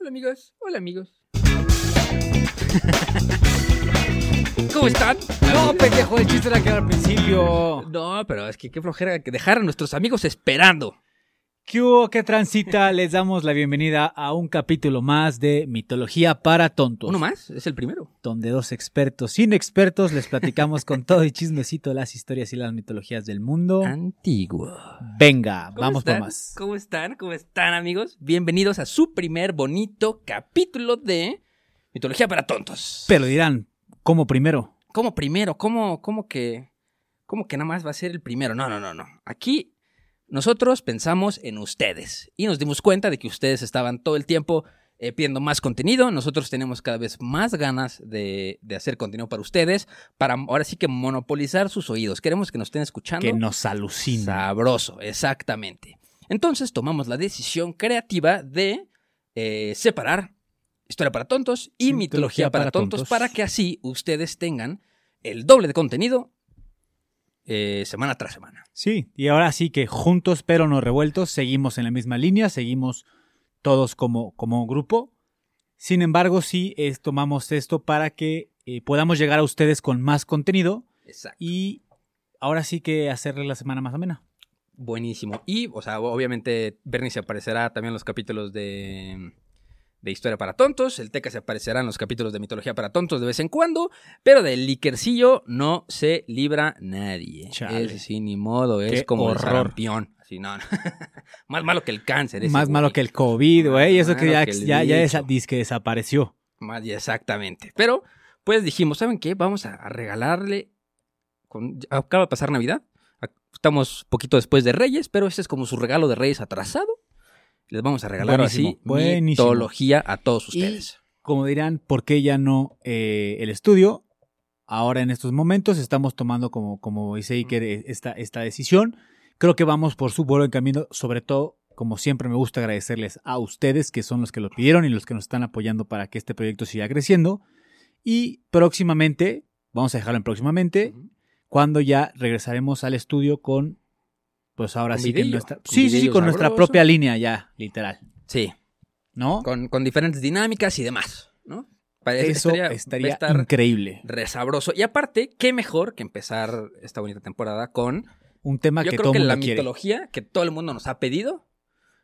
Hola amigos, hola amigos. ¿Cómo están? No, pendejo, el chiste era que era al principio. No, pero es que qué flojera que dejar a nuestros amigos esperando. ¿Qué hubo? ¿Qué transita? Les damos la bienvenida a un capítulo más de Mitología para Tontos. ¿Uno más? Es el primero. Donde dos expertos inexpertos les platicamos con todo y chismecito las historias y las mitologías del mundo. Antiguo. Venga, ¿Cómo vamos por están? más. ¿Cómo están? ¿Cómo están amigos? Bienvenidos a su primer bonito capítulo de Mitología para Tontos. Pero dirán, ¿cómo primero? ¿Cómo primero? ¿Cómo, cómo que, cómo que nada más va a ser el primero? No, no, no, no. Aquí nosotros pensamos en ustedes y nos dimos cuenta de que ustedes estaban todo el tiempo eh, pidiendo más contenido. Nosotros tenemos cada vez más ganas de, de hacer contenido para ustedes, para ahora sí que monopolizar sus oídos. Queremos que nos estén escuchando. Que nos alucina. Sabroso, exactamente. Entonces tomamos la decisión creativa de eh, separar Historia para Tontos y Mitología, para, tontos, para que así ustedes tengan el doble de contenido eh, semana tras semana. Sí, y ahora sí que juntos pero no revueltos, seguimos en la misma línea, seguimos todos como, como grupo. Sin embargo, sí es- tomamos esto para que eh, podamos llegar a ustedes con más contenido Exacto. y ahora sí que hacerle la semana más amena. Buenísimo. Y, o sea, obviamente Bernie se aparecerá también en los capítulos de, de Historia para Tontos. El Teca se aparecerá en los capítulos de Mitología para Tontos de vez en cuando. Pero del liquercillo no se libra nadie. Chale. Es sí, ni modo. Es Qué como el horror. no, no. Más malo que el cáncer. ese, Más malo que el COVID, güey, y eso que ya, que el ya, ya esa- dizque desapareció. Más, exactamente. Pero, pues dijimos, ¿saben qué? Vamos a, a regalarle. con- acaba de pasar Navidad. Estamos poquito después de Reyes, pero este es como su regalo de Reyes atrasado. Les vamos a regalar Buenísimo, así buenísimo. mitología a todos Y- ustedes. Como dirán, ¿por qué ya no eh, el estudio? Ahora en estos momentos estamos tomando como, como dice Iker eh, esta, esta decisión. Creo que vamos por su buen camino, sobre todo, como siempre me gusta agradecerles a ustedes que son los que lo pidieron y los que nos están apoyando para que este proyecto siga creciendo. Y próximamente, vamos a dejarlo en próximamente, cuando ya regresaremos al estudio con, pues ahora sí que videillo, nuestra, con sí, sí, sí, videillo con nuestra propia línea ya, literal, Sí, ¿no? con, con diferentes dinámicas y demás, ¿no? Eso estaría- estar increíble. resabroso. Y aparte, qué mejor que empezar esta bonita temporada con, Un tema yo que creo todo que el la mundo quiere. mitología que todo el mundo nos ha pedido.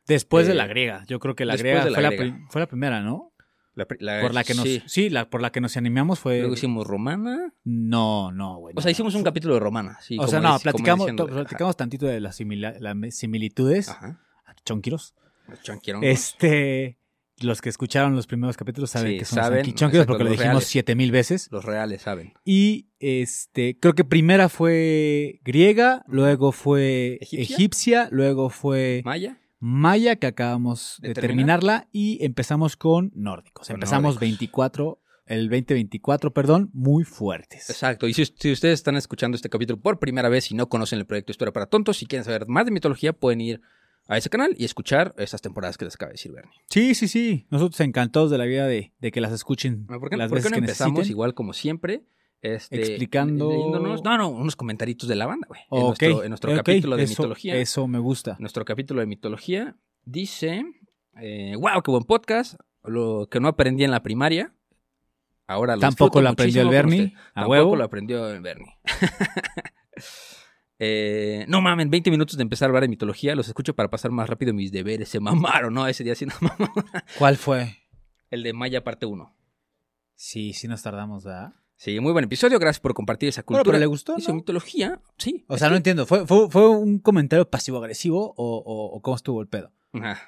Después de Eh, la griega. Yo creo que la griega, la fue, la griega. pri- fue la primera, ¿no? La la- Por la que nos. sí. Sí, la, por la que nos animamos fue. Luego hicimos romana. No, no, güey. O sea, hicimos un capítulo de romana. Sí, O sea, no, platicamos, diciendo- platicamos tantito de las simila- las similitudes. Ajá. Chonquiros. Los chanquirongos. Este. Los que escucharon los primeros capítulos saben Sí, que son saben, chonquiros porque lo dijimos reales. siete mil veces. Los reales saben. Y este, creo que primera fue griega, luego fue ¿Egipcia? egipcia, luego fue Maya. Maya, que acabamos ¿De de, terminar? terminarla, y empezamos con nórdicos. Con Empezamos nórdicos. 24, el 2024, perdón, muy fuertes. Exacto. Y si, si ustedes están escuchando este capítulo por primera vez y no conocen el proyecto Historia para Tontos, si quieren saber más de mitología, pueden ir a ese canal y escuchar esas temporadas que les acaba de decir Bernie. Sí, sí, sí. Nosotros encantados de la vida de, de que las escuchen ¿Por qué, las por qué veces no que empezamos necesiten. igual como siempre? Este, Explicando- leyéndonos- no, no, unos comentaritos de la banda, güey. En nuestro, en nuestro capítulo de eso- mitología. Eso me gusta. Nuestro capítulo de mitología dice: eh, ¡Wow, qué buen podcast! Lo que no aprendí en la primaria. Ahora lo Tampoco lo aprendió el Bernie, a Tampoco huevo. lo aprendió el Bernie. Eh, no mamen, 20 minutos de empezar a hablar de mitología. Los escucho para pasar más rápido mis deberes. Se mamaron, ¿no? Ese día sí nos mamaron. ¿Cuál fue? El de Maya parte 1. Sí, sí nos tardamos, ¿verdad? Sí, muy buen episodio. Gracias por compartir esa Bueno, cultura. pero le gustó, Y su ¿no? mitología, sí. O sea, no que- entiendo. ¿Fue, fue, fue un comentario pasivo-agresivo o, o- o cómo estuvo el pedo? Ajá.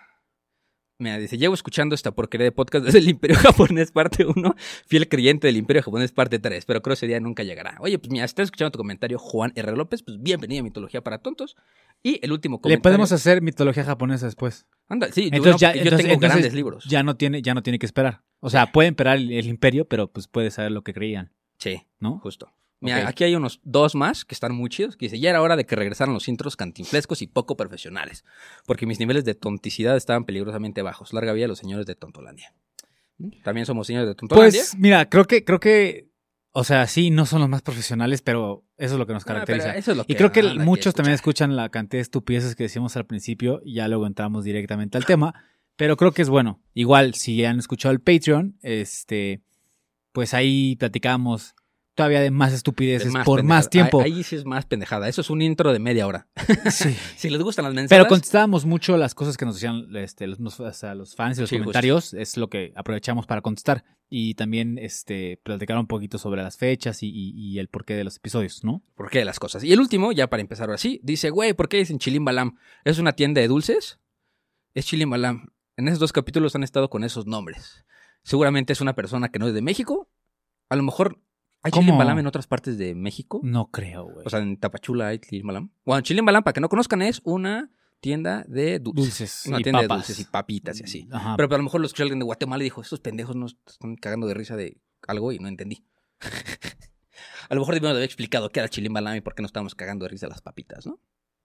Mira, dice, llevo escuchando esta porquería de podcast desde el Imperio Japonés parte 1, fiel creyente del Imperio Japonés parte 3, pero creo que ese día nunca llegará. Oye, pues mira, estás escuchando tu comentario, Juan R. López, pues bienvenido a Mitología para Tontos. Y el último Le comentario... podemos hacer mitología japonesa después. Anda, sí, Entonces ya, yo entonces- tengo entonces grandes libros. Ya no tiene, ya no tiene que esperar. O sea, puede esperar el, el imperio, pero pues puede saber lo que creían, Sí, ¿no? justo. Mira, aquí hay unos dos más que están muy chidos, que dice, ya era hora de que regresaran los intros cantinflescos y poco profesionales, porque mis niveles de tonticidad estaban peligrosamente bajos. Larga vida a los señores de Tontolandia. ¿Mm? También somos señores de Tontolandia. Pues mira, creo que, creo que, o sea, sí, no son los más profesionales, pero eso es lo que nos Ah, caracteriza. eso es lo y creo que muchos también escuchan la cantidad de estupideces que decíamos al principio y ya luego entramos directamente al tema. Pero creo que es bueno. Igual, si han escuchado el Patreon, este, pues ahí platicábamos todavía de más De estupideces más por más pendejada. tiempo. Ahí, ahí sí es más pendejada. Eso es un intro de media hora. Sí. si les gustan las mensajes. Pero contestábamos mucho las cosas que nos decían este, los, fans y los Sí, justo. comentarios. Es lo que aprovechamos para contestar. Y también este, platicar un poquito sobre las fechas y, y- y el porqué de los episodios, ¿no? ¿Por qué de las cosas? Y el último, ya para empezar ahora sí, dice, güey, ¿por qué dicen Chilimbalam? ¿Es una tienda de dulces? Es Chilimbalam. En esos dos capítulos han estado con esos nombres. Seguramente es una persona que no es de México. A lo mejor hay ¿Cómo? Chilimbalam en otras partes de México. No creo, güey. O sea, en Tapachula hay Chilimbalam. Bueno, Chilimbalam, para que no conozcan, es una tienda de dulces. dulces. Una tienda papas. de dulces y papitas y así. Ajá. Pero, pero a lo mejor lo escuché alguien de Guatemala y dijo, estos pendejos nos están cagando de risa de algo y no entendí. a lo mejor debíamos de haber explicado qué era Chilimbalam y por qué nos estábamos cagando de risa las papitas, ¿no?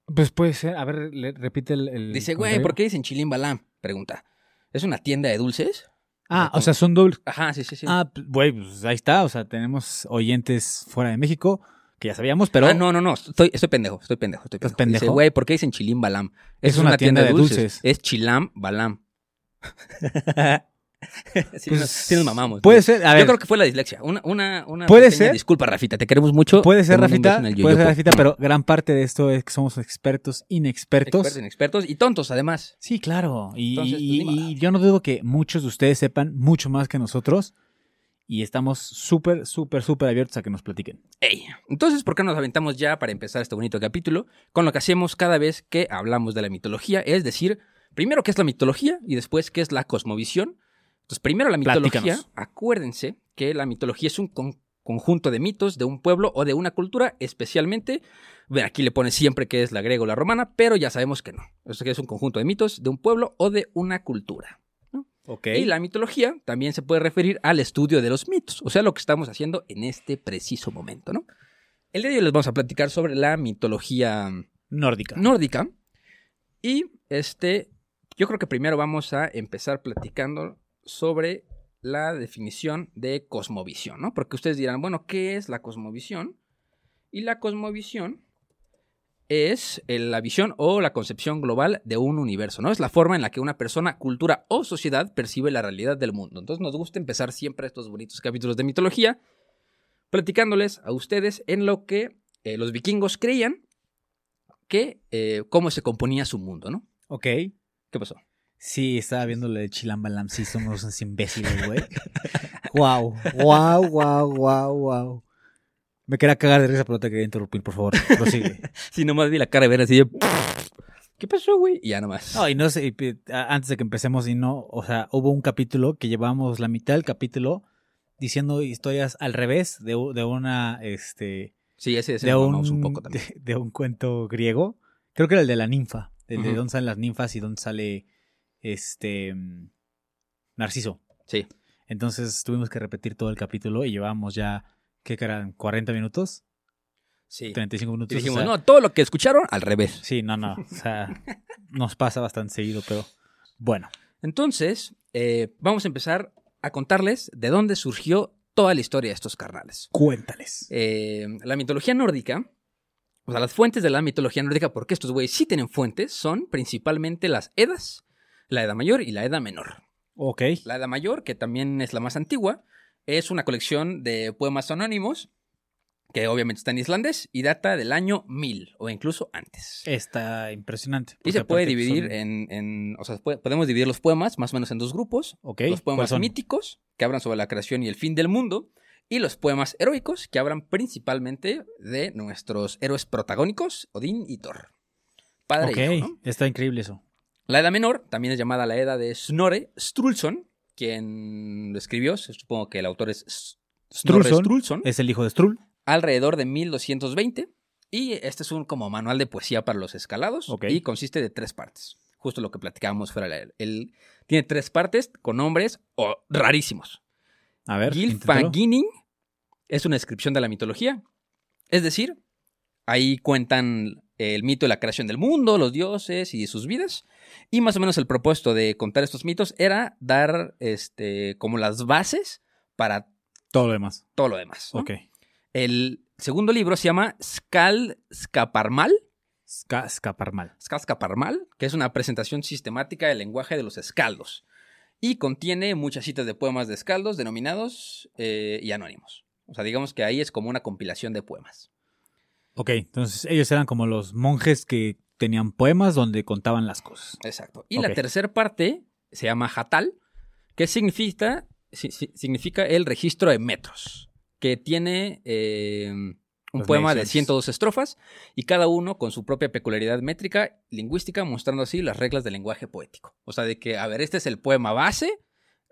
Pues puede ser. A ver, le- repite el. el Dice, güey. ¿por qué dicen Chilimbalam? Pregunta. ¿Es una tienda de dulces? Ah, o sea, son dulces. Ajá, sí, sí, sí. Ah, güey, pues ahí está. O sea, tenemos oyentes fuera de México que ya sabíamos, pero. Ah, no, no, no. Estoy, estoy pendejo, estoy pendejo, estoy ¿Estás pendejo. Dice, pendejo? güey, ¿por qué dicen Chilimbalam? Es una tienda de dulces. Es Chilam Balam. sí, Pues, nos, sí nos mamamos. Puede ¿no? ser. A Yo creo que fue la dislexia. Una, una, una Puede ser. Disculpa, Rafita, te queremos mucho. puede ser, Rafita. Puede ser. Rafita, pero gran parte de esto es que somos expertos inexpertos. Expertos, inexpertos y tontos, además. Sí, claro. Y, Entonces, pues, y- yo no dudo que muchos de ustedes sepan mucho más que nosotros. Y estamos súper, súper, súper abiertos a que nos platiquen. Entonces, ¿por qué nos aventamos ya para empezar este bonito capítulo con lo que hacemos cada vez que hablamos de la mitología? Es decir, primero qué es la mitología y después qué es la cosmovisión. Entonces, primero la mitología. Platícanos. Acuérdense que la mitología es un con- conjunto de mitos de un pueblo o de una cultura, especialmente, bueno, aquí le pone siempre que es la griega o la romana, pero ya sabemos que no. Esto que es un conjunto de mitos de un pueblo o de una cultura. Ok. Y la mitología también se puede referir al estudio de los mitos, o sea, lo que estamos haciendo en este preciso momento, ¿no? El día de hoy les vamos a platicar sobre la mitología Nórdica. nórdica. Y este, yo creo que primero vamos a empezar platicando sobre la definición de cosmovisión, ¿no? Porque ustedes dirán, bueno, ¿qué es la cosmovisión? Y la cosmovisión es eh, la visión o la concepción global de un universo, ¿no? Es la forma en la que una persona, cultura o sociedad percibe la realidad del mundo. Entonces nos gusta empezar siempre estos bonitos capítulos de mitología platicándoles a ustedes en lo que eh, los vikingos creían que eh, cómo se componía su mundo, ¿no? Ok. ¿Qué pasó? Sí, estaba viendo lo de Chilambalam. Sí, somos unos imbéciles, güey. Wow, wow, wow, wow, wow. Me quería cagar de risa, pero te quería interrumpir, por favor. Prosigue. Sí, nomás vi la cara de ver así de... ¿Qué pasó, güey? Y ya nomás. No, y no sé, antes de que empecemos, y no, o sea, hubo un capítulo que llevamos la mitad del capítulo diciendo historias al revés de, de una, este, sí, ese, ese de un, un poco también. de, de un cuento griego. Creo que era el de la ninfa, el de dónde salen las ninfas y dónde sale, este, mm, Narciso. Sí. Entonces tuvimos que repetir todo el capítulo y llevábamos ya, ¿qué eran? ¿40 minutos? Sí. 35 Y minutos. o dijimos, sea, no, todo lo que escucharon al revés. Sí, no, no. O sea, nos pasa bastante seguido, pero bueno. Entonces, eh, vamos a empezar a contarles de dónde surgió toda la historia de estos carnales. Cuéntales. Eh, la mitología nórdica, o sea, las fuentes de la mitología nórdica, porque estos güeyes sí tienen fuentes, son principalmente las Edas, la Edad Mayor y la Edad Menor. Ok. La Edad Mayor, que también es la más antigua, es una colección de poemas anónimos, que obviamente está en islandés y data del año 1000 o incluso antes. Está impresionante. y se puede dividir son- en, en- o sea, puede- podemos dividir los poemas más o menos en dos grupos. Ok. Los ¿cuáles poemas míticos, que hablan sobre la creación y el fin del mundo, y los poemas heroicos, que hablan principalmente de nuestros héroes protagónicos, Odín y Thor. Padre Ok, e hijo, ¿no? está increíble eso. La Edad Menor también es llamada la Edad de Snorre Strulson, quien lo escribió, supongo que el autor es Strulson Strulson, Es el hijo de Strull. alrededor de 1220. Y este es un como manual de poesía para los escalados Ok. y consiste de tres partes. Justo lo que platicábamos fuera de él. Él tiene tres partes con nombres oh, rarísimos. A ver. Gylfaginning es una descripción de la mitología. Es decir, ahí cuentan el mito de la creación del mundo, los dioses y sus vidas. Y más o menos el propósito de contar estos mitos era dar este, como las bases para Todo lo demás. todo lo demás. ¿no? Ok. El segundo libro se llama Skal Skaparmal. Ska, escapar Skal Skaparmal, que es una presentación sistemática del lenguaje de los escaldos. Y contiene muchas citas de poemas de escaldos denominados eh, y anónimos. O sea, digamos que ahí es como una compilación de poemas. Ok, entonces ellos eran como los monjes que tenían poemas donde contaban las cosas. Exacto. Y la tercera parte se llama Hatal, que significa, si- si- significa el registro de metros, que tiene eh, un poema de mediciones. 102 estrofas y cada uno con su propia peculiaridad métrica lingüística, mostrando así las reglas del lenguaje poético. O sea, de que, a ver, este es el poema base,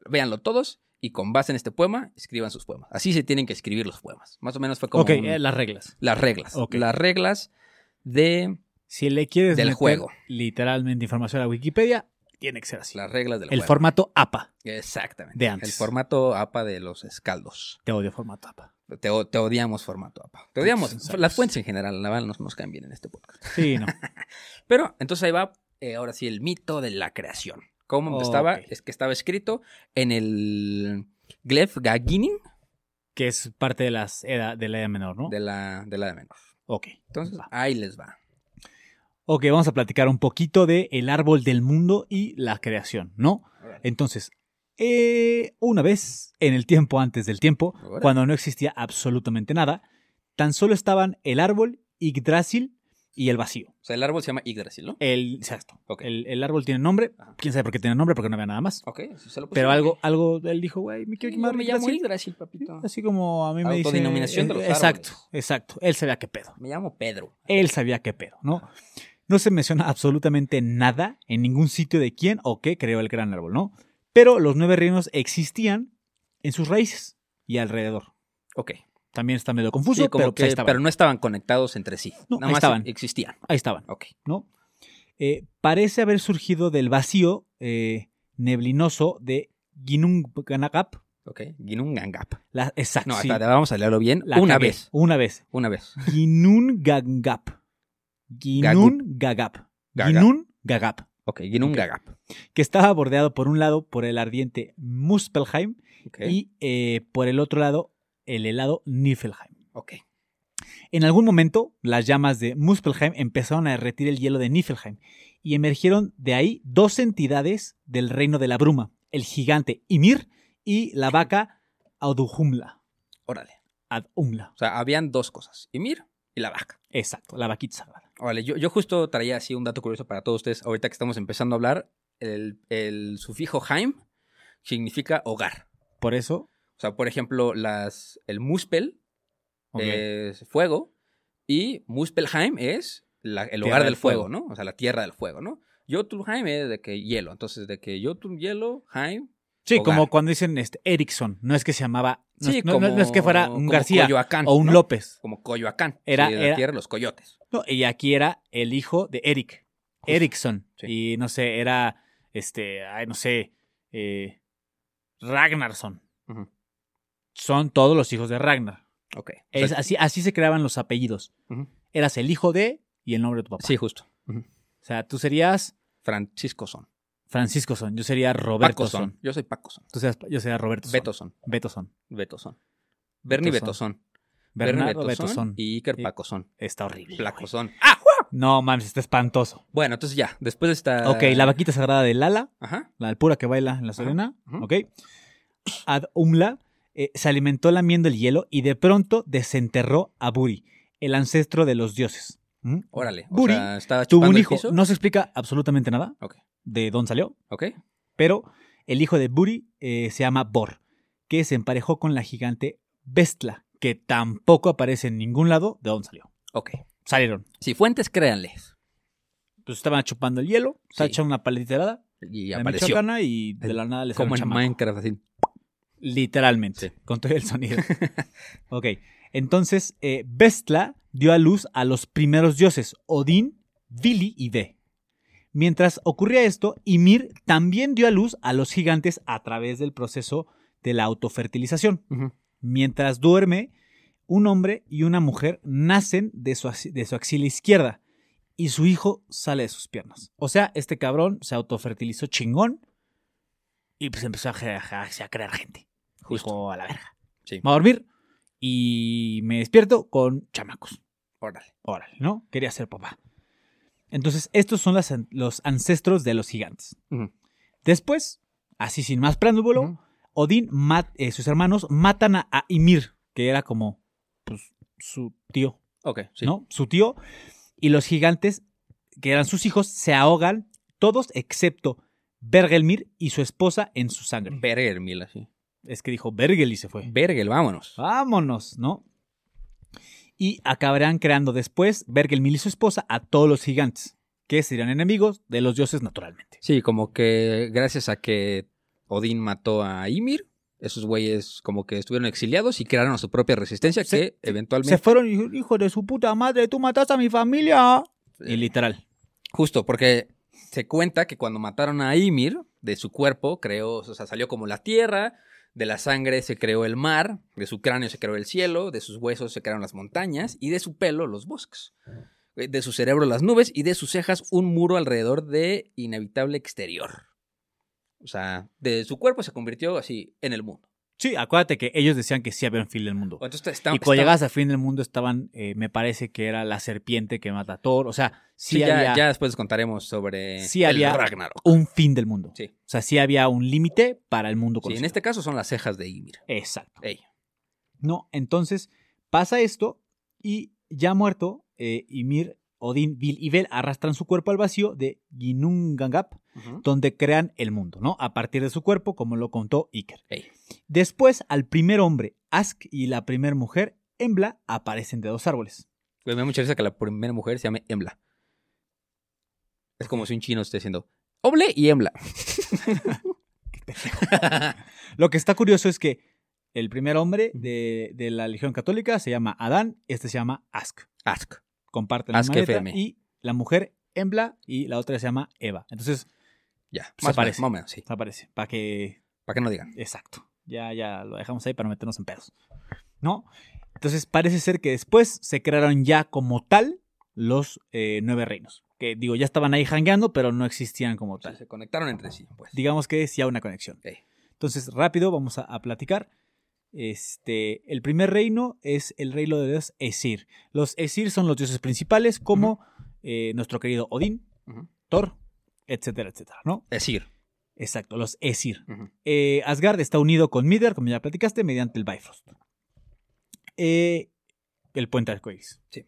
véanlo todos, y con base en este poema, escriban sus poemas. Así se tienen que escribir los poemas. Más o menos fue como ok, un- eh, las reglas. las reglas. Ok. Las reglas de Si le quieres Del meter juego. literalmente información a Wikipedia, tiene que ser así. las reglas del el juego. formato APA. Exactamente. de antes. El formato APA de los escaldos. Te odio formato APA. Te, odiamos formato APA. Te odiamos. Las fuentes en general, la verdad, nos, nos caen bien en este podcast. Sí, no. Pero entonces ahí va, eh, ahora sí, el mito de la creación. ¿Cómo estaba? Es que estaba escrito en el Glef Gaginin que es parte de, las edad, de la edad menor, ¿no? de la, de la de menor. Ok. Entonces, Va. ahí les va. Ok, vamos a platicar un poquito de el árbol del mundo y la creación, ¿no? Entonces, eh, una vez, en el tiempo antes del tiempo, cuando no existía absolutamente nada, tan solo estaban el árbol, Yggdrasil y el vacío. O sea, el árbol se llama Yggdrasil, ¿no? El, exacto. El, el árbol tiene nombre, Ajá. quién sabe por qué tiene nombre, porque no había nada más. Ok, eso se lo Pero algo, algo, él dijo, güey, me quiero quemar yo me llamo Yggdrasil. Yggdrasil, papito. Así como a mí me dice... Autodenominación de los Exacto, árboles. exacto. Él sabía qué pedo. Me llamo Pedro. Él sabía qué pedo, ¿no? No se menciona absolutamente nada en ningún sitio de quién o qué creó el gran árbol, ¿no? Pero los nueve reinos existían en sus raíces y alrededor. Ok. También está medio confuso, Sí, como pero, pues que- ahí estaban. pero no estaban conectados entre sí. No, Nada ahí más estaban. existían. Ahí estaban, Ok. ¿no? Eh, parece haber surgido del vacío eh, neblinoso de Ginnungagap. Ok. Ginungangap. La, exacto, No, sí, vamos a leerlo bien. la una cagué. vez. Una vez. Una vez. Ginnungagap. Ginnungagap. Gagap. Ginnungagap. Ok. Ginungagap. que estaba bordeado por un lado por el ardiente Muspelheim y eh, por el otro lado el helado Niflheim. Ok. En algún momento, las llamas de Muspelheim empezaron a derretir el hielo de Niflheim y emergieron de ahí dos entidades del reino de la bruma, el gigante Ymir y la vaca Audhumla. Órale. Adumla. O sea, habían dos cosas. Ymir y la vaca. Exacto, la vaquita sagrada. Órale, yo, yo justo traía así un dato curioso para todos ustedes. Ahorita que estamos empezando a hablar, el, el sufijo Heim significa hogar. Por eso, O sea, por ejemplo, las, el Muspel es fuego y Muspelheim es la- el hogar del fuego, fuego. ¿no? O sea, la tierra del fuego, ¿no? Jotunheim es de que hielo. Entonces, de que Jotun hielo, Heim. sí, hogar. como cuando dicen este, Erickson, no es que se llamaba, no, Sí, no- no- como- no es que fuera un García Coyoacán, o un ¿no? López. Como Coyoacán. Era- sí, de la era- tierra de los coyotes. No, y aquí era el hijo de Eric. Erickson. sí. Y no sé, era, este, ay, no sé, eh, Ragnarsson. Ujú. Son todos los hijos de Ragnar. Ok. Es, así, así se creaban los apellidos. Eras el hijo de y el nombre de tu papá. Sí, justo. O sea, tú serías Francisco Son. Francisco Son. Yo sería Roberto Son. Yo soy Paco Son. Tú serías- yo sería Roberto Son. Beto Son. Beto Son. Beto Son. Bernie Beto Son. Bernardo Beto Son y Iker Paco Son. Está horrible. Güey. Son. ¡Ah! No mames, está espantoso. Bueno, entonces ya. Después de esta. Ok, la vaquita sagrada de Lala. Ajá. la pura que baila en la Serena, ujú. ¿ok? Ad Umla eh, se alimentó lamiendo el hielo y de pronto desenterró a Buri, el ancestro de los dioses. ¿Mm? Órale. O Buri sea, estaba Tuvo un el hijo, piso. no se explica absolutamente nada de dónde salió, Ok. pero el hijo de Buri eh, se llama Bor, que se emparejó con la gigante Bestla, que tampoco aparece en ningún lado de dónde salió. Ok. Salieron. Si fuentes, créanles. pues estaban chupando el hielo, se Sí. echando una paletita helada, Y apareció. michoacana, y de la nada les salió Como en chamaco. Minecraft, así. Literalmente, Sí. con todo el sonido. ok, entonces eh, Vestla dio a luz a los primeros dioses, Odín, Vili y Ve. Mientras ocurría esto, Ymir también dio a luz a los gigantes a través del proceso de la autofertilización. Mientras duerme, un hombre y una mujer nacen de su, axi- de su axila izquierda y su hijo sale de sus piernas. O sea, este cabrón se autofertilizó chingón y pues empezó a- a crear gente. Justo. Dijo, a la verga. Sí. Va a dormir y me despierto con chamacos. Órale. Órale, ¿no? Quería ser papá. Entonces, estos son las los ancestros de los gigantes. Después, así sin más preámbulo. Odín, mat- eh, sus hermanos, matan a, a Ymir, que era como pues, su tío, Ok, sí. ¿no? Su tío. Y los gigantes, que eran sus hijos, se ahogan, todos excepto Bergelmir y su esposa en su sangre. Bergel, mil así. Es que dijo Bergel y se fue. Bergel, vámonos. Vámonos, ¿no? Y acabarán creando después Bergelmir y su esposa a todos los gigantes, que serían enemigos de los dioses naturalmente. Sí, como que gracias a que Odín mató a Ymir, esos güeyes como que estuvieron exiliados y crearon su propia resistencia Se- que eventualmente... Se fueron, hijo- hijo de su puta madre, tú mataste a mi familia. Y literal. Justo, porque se cuenta que cuando mataron a Ymir, de su cuerpo creó, o sea, salió como la tierra, de la sangre se creó el mar, de su cráneo se creó el cielo, de sus huesos se crearon las montañas y de su pelo los bosques. Eh, De su cerebro las nubes y de sus cejas un muro alrededor de inevitable exterior. O sea, de su cuerpo se convirtió así en el mundo. Sí, acuérdate que ellos decían que sí había un fin del mundo. Entonces, está- y cuando llegabas al fin del mundo estaban, eh, me parece que era la serpiente que mata a Thor. O sea, sí, Sí, ya, había ya después les contaremos sobre Sí el había Ragnarok. un fin del mundo. Sí. O sea, sí había un límite para el mundo Sí, conocido. en este caso son las cejas de Ymir. Exacto. Ey. No, entonces pasa esto y ya muerto, eh, Ymir, Odín, Vil y Vel arrastran su cuerpo al vacío de Ginnungagap, donde crean el mundo, ¿no? A partir de su cuerpo, como lo contó Iker. Ey. Después, al primer hombre, Ask, y la primer mujer, Embla, aparecen de dos árboles. Güey, me da mucha risa que la primera mujer se llame Embla. Es como si un chino esté diciendo Oble y Embla. Lo que está curioso es que el primer hombre de, de la Legión Católica se llama Adán, este se llama Ask. Ask. Comparten la letra, y la mujer Embla y la otra se llama Eva. Entonces, Ya. Se Más o parece. menos, más o menos, sí. aparece, para que Para que no digan. Exacto. Ya, ya lo dejamos ahí para no meternos en pedos. ¿No? Entonces parece ser que después se crearon ya como tal los eh, nueve reinos. Que digo, ya estaban ahí jangueando, pero no existían como tal. se conectaron entre sí, pues. Digamos que sí hay una conexión. Entonces, rápido, vamos a, a platicar. Este, el primer reino es el reino de los Esir. Los Esir son los dioses principales, como eh, nuestro querido Odín. Thor, etcétera, etcétera, ¿no? Esir. Exacto, los Esir. Eh, Asgard está unido con Midgard, como ya platicaste, mediante el Bifrost. Eh, el puente arcoíris. Sí.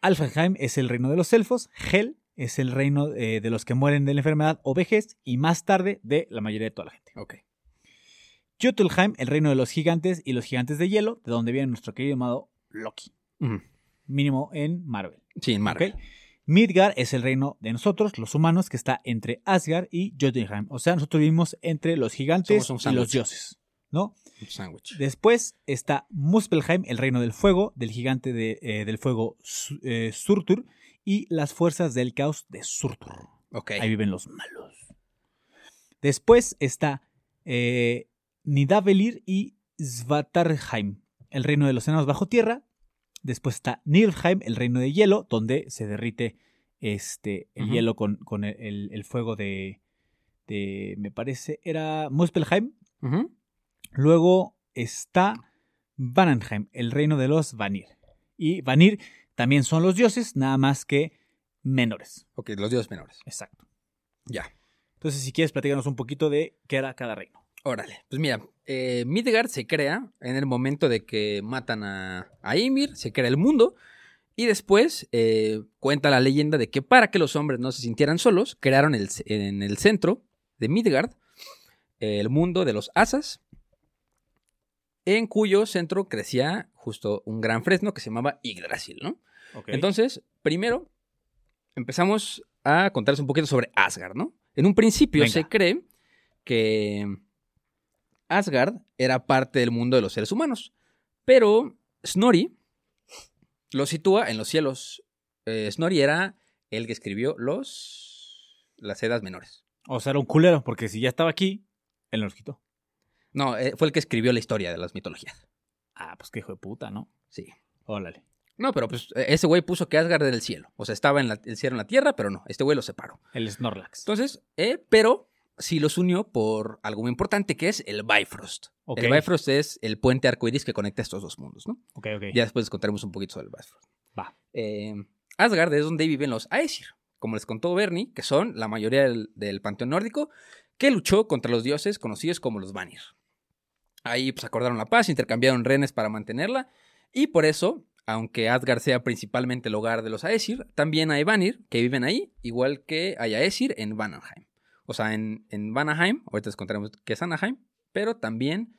Alfheim es el reino de los elfos. Hel es el reino eh, de los que mueren de la enfermedad o vejez. Y más tarde de la mayoría de toda la gente. Ok. Jotunheim, el reino de los gigantes y los gigantes de hielo, de donde viene nuestro querido amado Loki. Mínimo en Marvel. Sí, en Marvel. ¿ok? Midgard es el reino de nosotros, los humanos, que está entre Asgard y Jotunheim. O sea, nosotros vivimos entre los gigantes y los dioses. ¿No? Después está Muspelheim, el reino del fuego, del gigante de, eh, del fuego eh, Surtur, y las fuerzas del caos de Surtur. Ahí viven los malos. Después está eh, Nidavellir y Svartalheim, el reino de los enanos bajo tierra. Después está Niflheim, el reino de hielo, donde se derrite este, el hielo con, con el, el- el fuego de, de, me parece, era Muspelheim. Luego está Vanheim, el reino de los Vanir. Y Vanir también son los dioses, nada más que menores. Ok, los dioses menores. Exacto. Ya. Entonces, si quieres, platícanos un poquito de qué era cada reino. Órale. Pues mira, eh, Midgard se crea en el momento de que matan a, a Ymir, se crea el mundo. Y después eh, cuenta la leyenda de que para que los hombres no se sintieran solos, crearon el en el centro de Midgard eh, el mundo de los asas, en cuyo centro crecía justo un gran fresno que se llamaba Yggdrasil, ¿no? Entonces, primero, empezamos a contarles un poquito sobre Asgard, ¿no? En un principio Venga. se cree que Asgard era parte del mundo de los seres humanos, pero Snorri lo sitúa en los cielos. Eh, Snorri era el que escribió los las Edas menores. O sea, era un culero, porque si ya estaba aquí, él nos quitó. No, eh, fue el que escribió la historia de las mitologías. Ah, pues qué hijo de puta, ¿no? Sí. Órale. No, pero pues eh, ese güey puso que Asgard era el cielo. O sea, estaba en la- el cielo en la tierra, pero no, este güey lo separó. El Snorlax. Entonces, eh, pero sí los unió por algo muy importante que es el Bifrost. El Bifrost es el puente arcoiris que conecta estos dos mundos, ¿no? ok, ok. Ya después les contaremos un poquito sobre el Bifrost. Va. Eh, Asgard es donde viven los Aesir, como les contó Bernie, que son la mayoría del, del panteón nórdico, que luchó contra los dioses conocidos como los Vanir. Ahí pues acordaron la paz, intercambiaron renes para mantenerla, y por eso, aunque Asgard sea principalmente el hogar de los Aesir, también hay Vanir que viven ahí, igual que hay Aesir en Vanaheim. O sea, en, en Vanaheim, ahorita les contaremos qué es Anaheim, pero también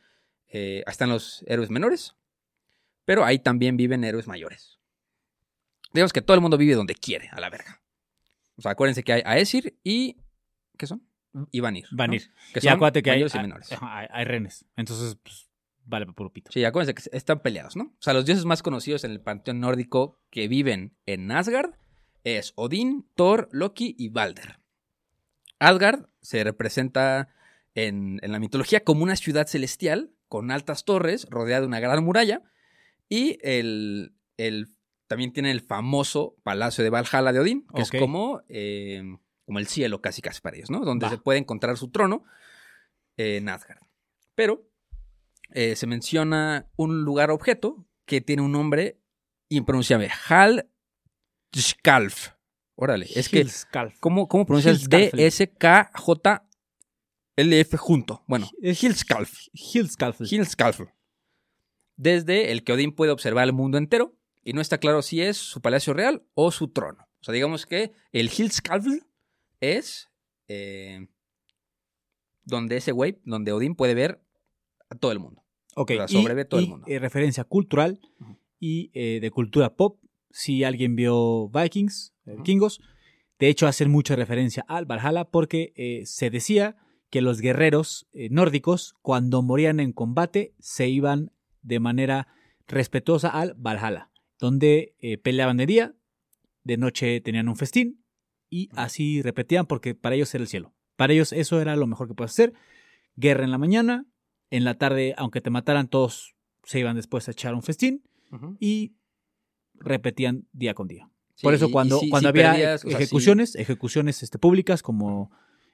eh, están los héroes menores, pero ahí también viven héroes mayores. Digamos que todo el mundo vive donde quiere, a la verga. O sea, acuérdense que hay Aesir y... ¿Qué son? Y Vanir. ¿no? Vanir. Que Y son acuérdate que hay, mayores y hay- menores. ajá, hay- hay renes. Entonces, pues, vale para puro pito. Sí, acuérdense que están peleados, ¿no? O sea, los dioses más conocidos en el panteón nórdico que viven en Asgard es Odín, Thor, Loki y Balder. Asgard se representa en, en la mitología como una ciudad celestial con altas torres rodeada de una gran muralla y el, el- también tiene el famoso palacio de Valhalla de Odín, que es como, eh, como el cielo casi casi para ellos, ¿no? Donde se puede encontrar su trono en Asgard. Pero eh, se menciona un lugar objeto que tiene un nombre impronunciable. Hal Skalf. Órale, es que. ¿cómo, cómo pronuncias. D-S-K-J-L-F junto? Bueno, Es Hilskalf. Hilskalf. Hilskalf. Desde el que Odín puede observar el mundo entero y no está claro si es su palacio real o su trono. O sea, digamos que el Hilskalf es eh, donde ese güey, donde Odín puede ver a todo el mundo. Ok, O sea, y- sobrevive todo el y, mundo. eh, referencia cultural y eh, de cultura pop. Si alguien vio Vikings, eh, vikingos, de hecho hacen mucha referencia al Valhalla porque eh, se decía que los guerreros eh, nórdicos cuando morían en combate se iban de manera respetuosa al Valhalla, donde eh, peleaban de día, de noche tenían un festín y así repetían porque para ellos era el cielo. Para ellos eso era lo mejor que puedes hacer. Guerra en la mañana, en la tarde, aunque te mataran, todos se iban después a echar un festín y repetían día con día. Sí, Por eso cuando, si- cuando si había perdías, o sea, ejecuciones, ejecuciones este, públicas como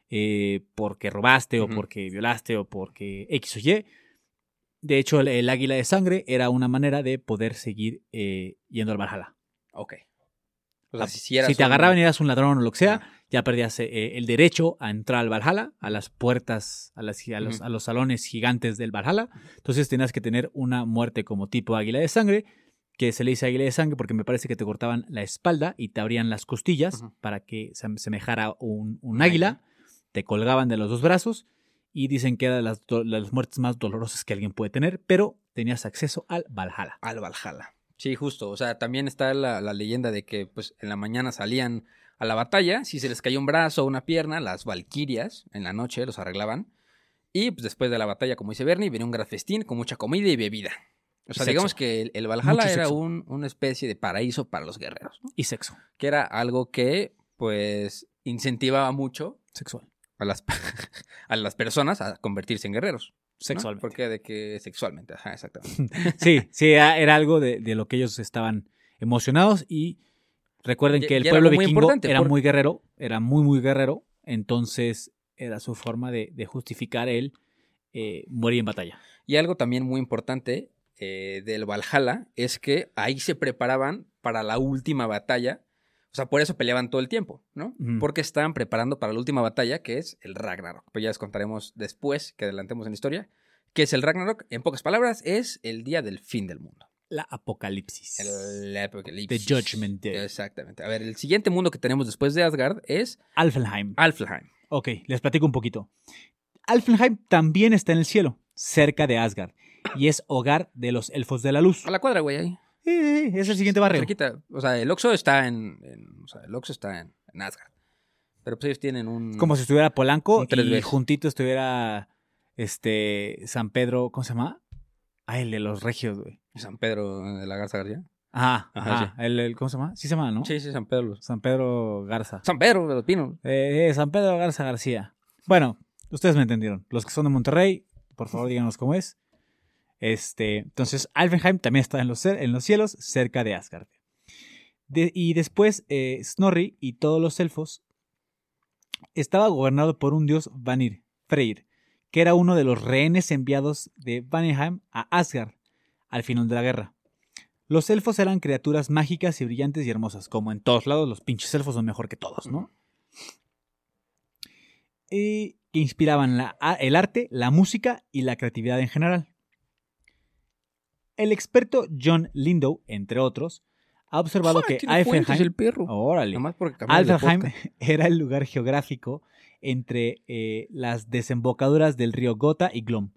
eh, porque robaste o porque violaste o porque X o Y, de hecho el, el águila de sangre era una manera de poder seguir eh, yendo al Valhalla. Ok. O sea, Ah, si, te un- agarraban y eras un ladrón o lo que sea, ya perdías eh, el derecho a entrar al Valhalla, a las puertas, a, las, a, los, a los salones gigantes del Valhalla. Entonces tenías que tener una muerte como tipo águila de sangre, que se le dice águila de sangre porque me parece que te cortaban la espalda y te abrían las costillas para que se semejara un, águila. Te colgaban de los dos brazos y dicen que era de las, muertes más dolorosas que alguien puede tener, pero tenías acceso al Valhalla. al Valhalla. Sí, justo. O sea, también está la, la leyenda de que pues en la mañana salían a la batalla. Si se les cayó un brazo o una pierna, las valquirias en la noche los arreglaban. Y pues después de la batalla, como dice Bernie, venía un gran festín con mucha comida y bebida. O sea, Sexo. digamos que el, el Valhalla Mucho era un- una especie de paraíso para los guerreros, ¿no? Y sexo. Que era algo que, pues, incentivaba mucho Sexual. a las, a las personas a convertirse en guerreros. ¿no? Sexualmente. Porque de que sexualmente, ajá, exactamente. Sí, sí, era algo de, de lo que ellos estaban emocionados y recuerden que el pueblo muy vikingo importante, era por- muy guerrero, era muy, muy guerrero, entonces era su forma de, de justificar el eh, morir en batalla. Y algo también muy importante eh, del Valhalla es que ahí se preparaban para la última batalla. O sea, por eso peleaban todo el tiempo, ¿no? Porque estaban preparando para la última batalla, que es el Ragnarok. Pues ya les contaremos después que adelantemos en la historia. Que es el Ragnarok? En pocas palabras, es el día del fin del mundo. La apocalipsis. El apocalipsis. The Judgment Day. Exactamente. A ver, el siguiente mundo que tenemos después de Asgard es Alfenheim. Alfheim. Ok, les platico un poquito. Alfenheim también está en el cielo, cerca de Asgard, y es hogar de los elfos de la luz. A la cuadra, güey, ahí. Sí, sí, sí, es el siguiente barrio. Cerquita. O sea, el Oxxo está en, en- o sea, el Oxxo está en, en Asgard. Pero pues ellos tienen un... Como si estuviera Polanco y veces. juntito estuviera este San Pedro, ¿cómo se llama? Ah, el de los regios, güey. San Pedro de la Garza García. Ajá, Ajá, ajá. El, el- ¿Cómo se llama? Sí se llama, ¿no? Sí, sí, San Pedro. San Pedro Garza. San Pedro de los Pinos. Eh, eh, San Pedro Garza García. Bueno, ustedes me entendieron. Los que son de Monterrey, por favor díganos cómo es. Este, entonces, Alfenheim también está en los, cielos, cerca de Asgard. Y después, eh, Snorri y todos los elfos estaba gobernado por un dios Vanir, Freyr, que era uno de los rehenes enviados de Vanheim a Asgard al final de la guerra. Los elfos eran criaturas mágicas y brillantes y hermosas, como en todos lados, los pinches elfos son mejor que todos, ¿no? Y que inspiraban el arte, la música y la creatividad en general. El experto John Lindow, entre otros, ha observado que Alfenheim, el perro. órale, Alfenheim era el lugar geográfico entre eh, las desembocaduras del río Gotha y Glom,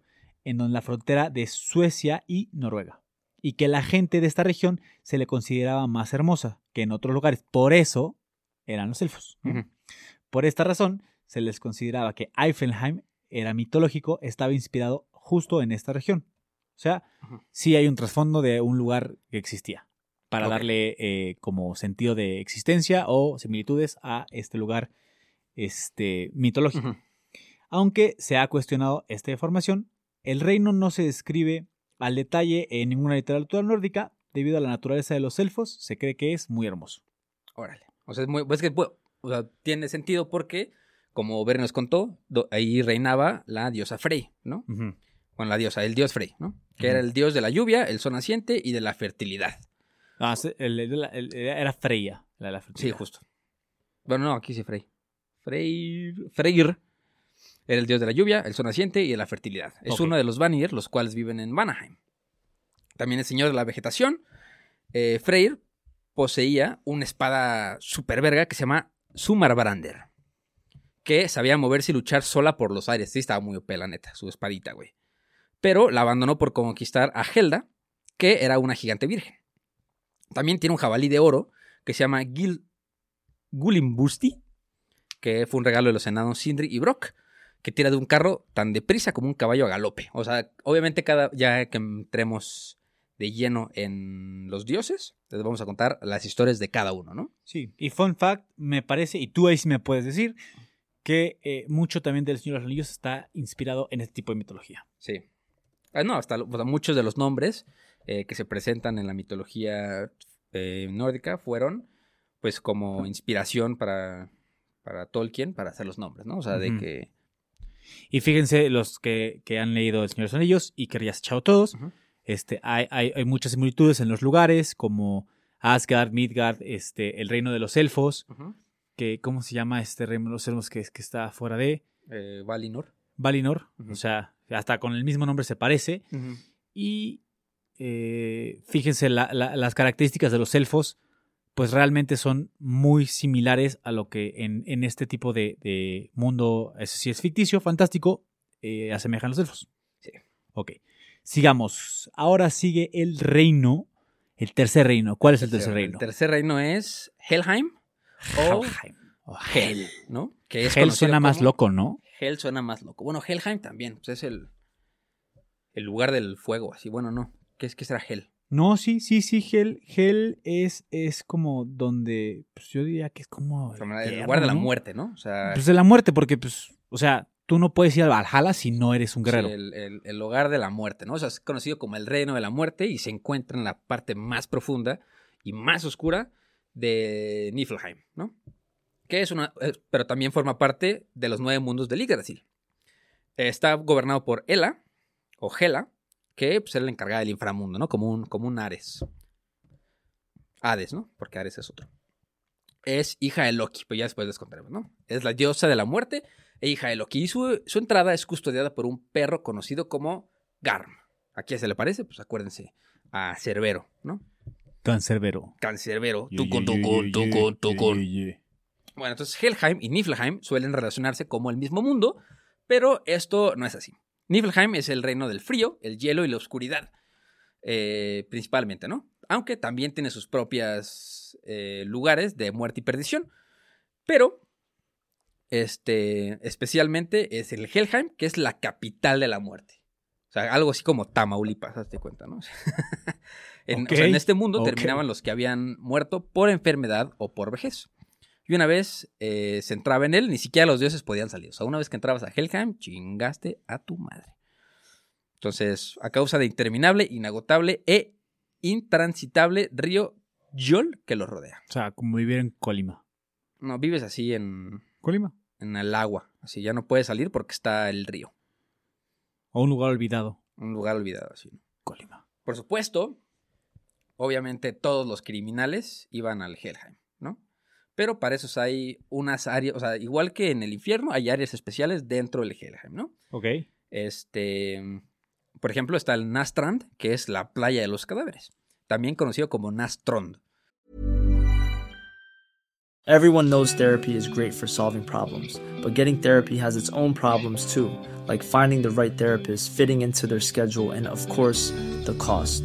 en donde la frontera de Suecia y Noruega, y que la gente de esta región se le consideraba más hermosa que en otros lugares. Por eso eran los elfos. Por esta razón, se les consideraba que Alfenheim era mitológico, estaba inspirado justo en esta región. O sea, sí hay un trasfondo de un lugar que existía para darle eh, como sentido de existencia o similitudes a este lugar este, mitológico. Aunque se ha cuestionado esta información, el reino no se describe al detalle en ninguna literatura nórdica debido a la naturaleza de los elfos, se cree que es muy hermoso. Órale. O sea, es muy, pues que o sea, tiene sentido porque, como Ver nos contó, do- ahí reinaba la diosa Frey, ¿no? Bueno, la diosa, el dios Frey, ¿no? Que era el dios de la lluvia, el sol naciente y de la fertilidad. Ah, sí, el- el- el- era Freya, la de la Sí, fertilidad. justo. Bueno, no, aquí sí Frey. Freyr. Freyr era el dios de la lluvia, el sol naciente y de la fertilidad. Es uno de los Vanir, los cuales viven en Vanaheim. También es señor de la vegetación. Eh, Freyr poseía una espada super verga que se llama Sumarbrander. Que sabía moverse y luchar sola por los aires. Sí, estaba muy OP, la neta, su espadita, güey. Pero la abandonó por conquistar a Helda, que era una gigante virgen. También tiene un jabalí de oro que se llama Gil Gulimbusti, que fue un regalo de los enanos Sindri y Brock, que tira de un carro tan deprisa como un caballo a galope. O sea, obviamente cada ya que entremos de lleno en los dioses, les vamos a contar las historias de cada uno, ¿no? Sí, y fun fact, me parece, y tú ahí sí me puedes decir, que eh, mucho también del Señor de los Anillos está inspirado en este tipo de mitología. Sí. Ah, no, hasta muchos de los nombres eh, que se presentan en la mitología eh, nórdica fueron pues como inspiración para, para Tolkien para hacer los nombres, ¿no? O sea, de que... Y fíjense, los que, que han leído El Señor de los Anillos y que ya echado todos, este, hay, hay, hay muchas similitudes en los lugares, como Asgard, Midgard, este, el reino de los elfos, que, ¿cómo se llama este reino de los elfos que, que está fuera de Eh, Valinor. Valinor? O sea, hasta con el mismo nombre se parece. Y eh, fíjense, la- la- las características de los elfos, pues realmente son muy similares a lo que en, en este tipo de, de mundo, sí es ficticio, fantástico, eh, asemejan los elfos. Sí. Ok. Sigamos. Ahora sigue el reino, el tercer reino. ¿Cuál es el tercer reino? El tercer reino es Helheim o Helheim. O Hel, ¿no? Que es Hel suena más loco, ¿no? Hel suena más loco. Bueno, Helheim también, pues es el, el lugar del fuego, así. Bueno, no. ¿Qué, es, qué será Hel? No, sí, sí, sí, Hel, Hel es, es como donde, pues yo diría que es como... El lugar de la muerte, ¿no? O sea, Pues de la muerte, porque, pues, o sea, tú no puedes ir al Valhalla si no eres un guerrero. sí, el, el- el hogar de la muerte, ¿no? O sea, es conocido como el reino de la muerte y se encuentra en la parte más profunda y más oscura de Niflheim, ¿no? Que es una. eh, pero también forma parte de los nueve mundos de Yggdrasil. Está gobernado por Hela, o Hela, que pues, es la encargada del inframundo, ¿no? Como un, como un Ares. Hades, ¿no? Porque Ares es otro. Es hija de Loki, pues ya después les contaremos, ¿no? Es la diosa de la muerte e hija de Loki. Y su, su entrada es custodiada por un perro conocido como Garm. ¿A quién se le parece? Pues acuérdense, a Cerbero, ¿no? Cancerbero. Cancerbero, tucun, tucun, tucun, tucun. Bueno, entonces Helheim y Niflheim suelen relacionarse como el mismo mundo, pero esto no es así. Niflheim es el reino del frío, el hielo y la oscuridad, eh, principalmente, ¿no? Aunque también tiene sus propias eh, lugares de muerte y perdición. Pero, este, especialmente es el Helheim, que es la capital de la muerte. O sea, algo así como Tamaulipas, hazte cuenta, ¿no? en, o sea, en Ok, este mundo terminaban los que habían muerto por enfermedad o por vejez. Y una vez eh, se entraba en él, ni siquiera los dioses podían salir. O sea, una vez que entrabas a Helheim, chingaste a tu madre. Entonces, a causa de interminable, inagotable e intransitable río Yol que lo rodea. O sea, como vivir en Colima. No, vives así en, Colima. en el agua. Así ya no puedes salir porque está el río. O un lugar olvidado. Un lugar olvidado así. Colima. Por supuesto, obviamente todos los criminales iban al Helheim. Pero para eso hay unas áreas, o sea, igual que en el infierno, hay áreas especiales dentro del Helheim, ¿no? Ok. Este, por ejemplo, está el Nastrand, que es la playa de los cadáveres, también conocido como Nastrond. Everyone knows therapy is great for solving problems, but getting therapy has its own problems too, like finding the right therapist, fitting into their schedule, and of course, the cost.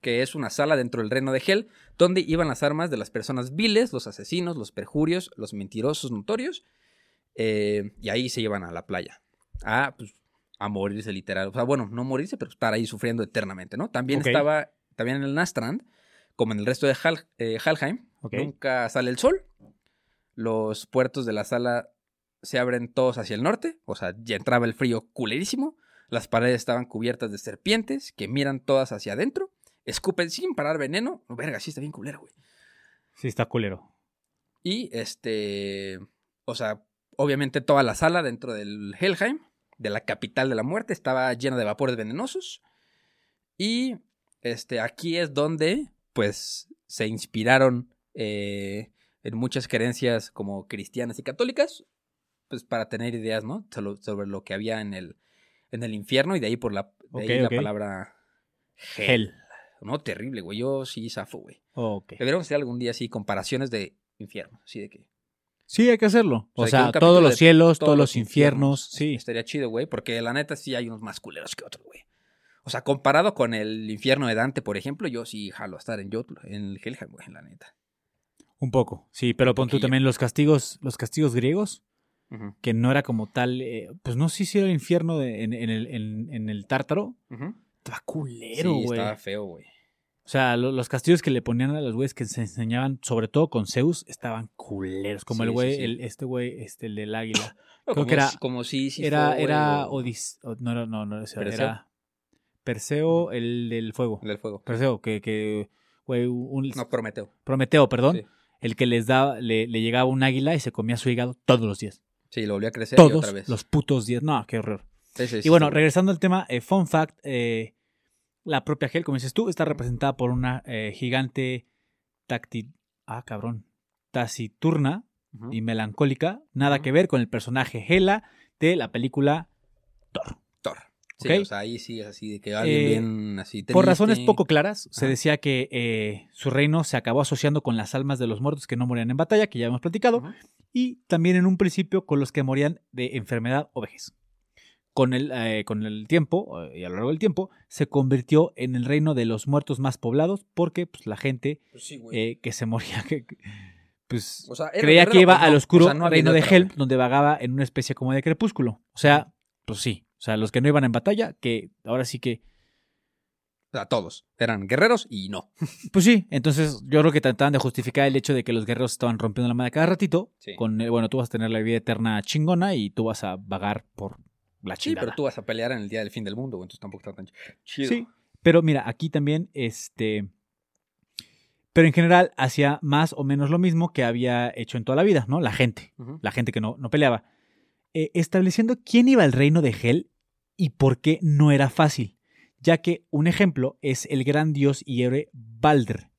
que es una sala dentro del reino de Hel, donde iban las armas de las personas viles, los asesinos, los perjurios, los mentirosos notorios, eh, y ahí se llevan a la playa. A, pues, a morirse literal. O sea, bueno, no morirse, pero estar ahí sufriendo eternamente, ¿no? También estaba, también en el Nastrand, como en el resto de Hal- eh, Halheim, nunca sale el sol. Los puertos de la sala se abren todos hacia el norte, o sea, ya entraba el frío culerísimo. Las paredes estaban cubiertas de serpientes que miran todas hacia adentro, escupen sin parar veneno. No, verga, sí está bien culero, güey. Sí, está culero. Y este, o sea, obviamente toda la sala dentro del Helheim, de la capital de la muerte, estaba llena de vapores venenosos. Y este, aquí es donde, pues, se inspiraron eh, en muchas creencias como cristianas y católicas, pues, para tener ideas, ¿no? Sobre, sobre lo que había en el, en el infierno y de ahí por la, de ahí la palabra Hell. No, terrible, güey. Yo sí zafo, güey. Ok. Deberíamos hacer algún día así comparaciones de infierno, así de que. Sí, hay que hacerlo. O O sea, todos los cielos, todos los infiernos. Sí. Estaría chido, güey, porque la neta sí hay unos más culeros que otros, güey. O sea, comparado con el infierno de Dante, por ejemplo, yo sí jalo a estar en Jotun, en el Helheim, güey, la neta. Un poco. Sí, pero pon tú también los castigos, los castigos griegos, que no era como tal. eh, pues no sé si era el infierno de- en, en el, en- en el tártaro. Estaba culero, Sí, güey. estaba feo, güey. O sea, lo- los castillos que le ponían a los güeyes que se enseñaban, sobre todo con Zeus, estaban culeros. Como Sí, el sí, güey, sí. el, este güey, este, el del águila. Creo Creo que era- Como sí, sí. era, era Odis, o- no, no, no, no, Perseo. era Perseo, el del fuego. El del fuego. Perseo, que, que, güey, un, No, Prometeo. Prometeo, perdón, Sí. el que les daba, le, le llegaba un águila y se comía su hígado todos los días. Sí, lo volvió a crecer y otra Todos vez. los putos días. No, qué horror. Sí, sí, sí, Y bueno, sí. regresando al tema, eh, fun fact, eh, la propia Hel, como dices tú, está representada por una eh, gigante. Ah, cabrón. Taciturna y melancólica, nada que ver con el personaje Hela de la película Thor. Thor. Sí, Ok. o sea, ahí sí es así de que alguien Eh, bien así Por razones poco claras, se decía que eh, su reino se acabó asociando con las almas de los muertos que no morían en batalla, que ya hemos platicado, y también en un principio con los que morían de enfermedad o vejez. Con el, eh, con el tiempo, eh, y a lo largo del tiempo, se convirtió en el reino de los muertos más poblados porque pues, la gente Pues sí, eh, que se moría, que, que, pues O sea, era creía que iba al oscuro O sea, no había reino de Hel, güey. donde vagaba en una especie como de crepúsculo. O sea, pues sí. O sea, los que no iban en batalla, que ahora sí que sea, todos. Eran guerreros y no. Pues sí, entonces yo creo que trataban de justificar el hecho de que los guerreros estaban rompiendo la madre cada ratito. Sí. Con, bueno, tú vas a tener la vida eterna chingona y tú vas a vagar por la Sí, pero tú vas a pelear en el día del fin del mundo, entonces tampoco está tan chido. Sí, pero mira, aquí también, este... Pero en general hacía más o menos lo mismo que había hecho en toda la vida, ¿no? La gente, la gente que no, no peleaba. Eh, estableciendo quién iba al reino de Hel y por qué no era fácil, ya que un ejemplo es el gran dios y héroe Balder.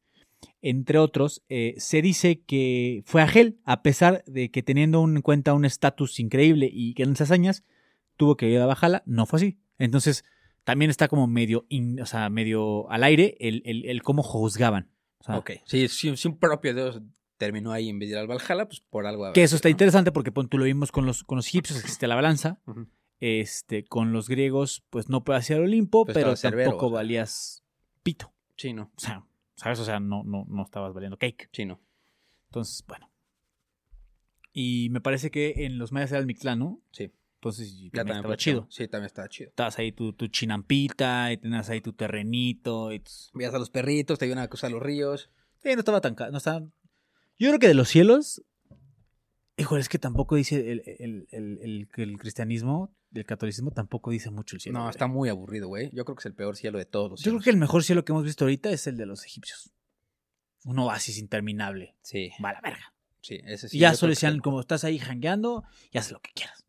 entre otros, eh, se dice que fue a Hel, a pesar de que teniendo en cuenta un estatus increíble y grandes hazañas, tuvo que ir a Valhalla, no fue así. Entonces, también está como medio, in- o sea, medio al aire el, el- el cómo juzgaban. O sea, Ok. Sí, si, si un propio Dios terminó ahí en vez de ir al Valhalla, pues por algo. Que eso está interesante porque pon, tú lo vimos con los, con los egipcios, existe la balanza. Este, con los griegos, pues no puede hacer Olimpo, Pues pero Cerbero, tampoco o sea. valías pito. Sí, no. O sea, ¿sabes? O sea, no, no, no estabas valiendo cake. Sí, no. Entonces, bueno. Y me parece que en los mayas era el Mictlán, ¿no? Sí. Entonces, Ya también estaba chido. Sí, también estaba chido. Estabas ahí tu, tu chinampita y tenías ahí tu terrenito. Y tus- Veías a los perritos, te iban a cruzar los ríos. Sí, no estaba tan... ca- No estaba... Yo creo que de los cielos... Híjole, es que tampoco dice el, el, el, el- cristianismo, el catolicismo tampoco dice mucho el cielo. no, güey. está muy aburrido, güey. Yo creo que es el peor cielo de todos los Yo creo que el mejor cielo que hemos visto ahorita es el de los egipcios. Un oasis interminable. Sí, Va a la verga. sí, ese sí. y ya solo decían, como estás ahí jangueando, y haz lo que quieras.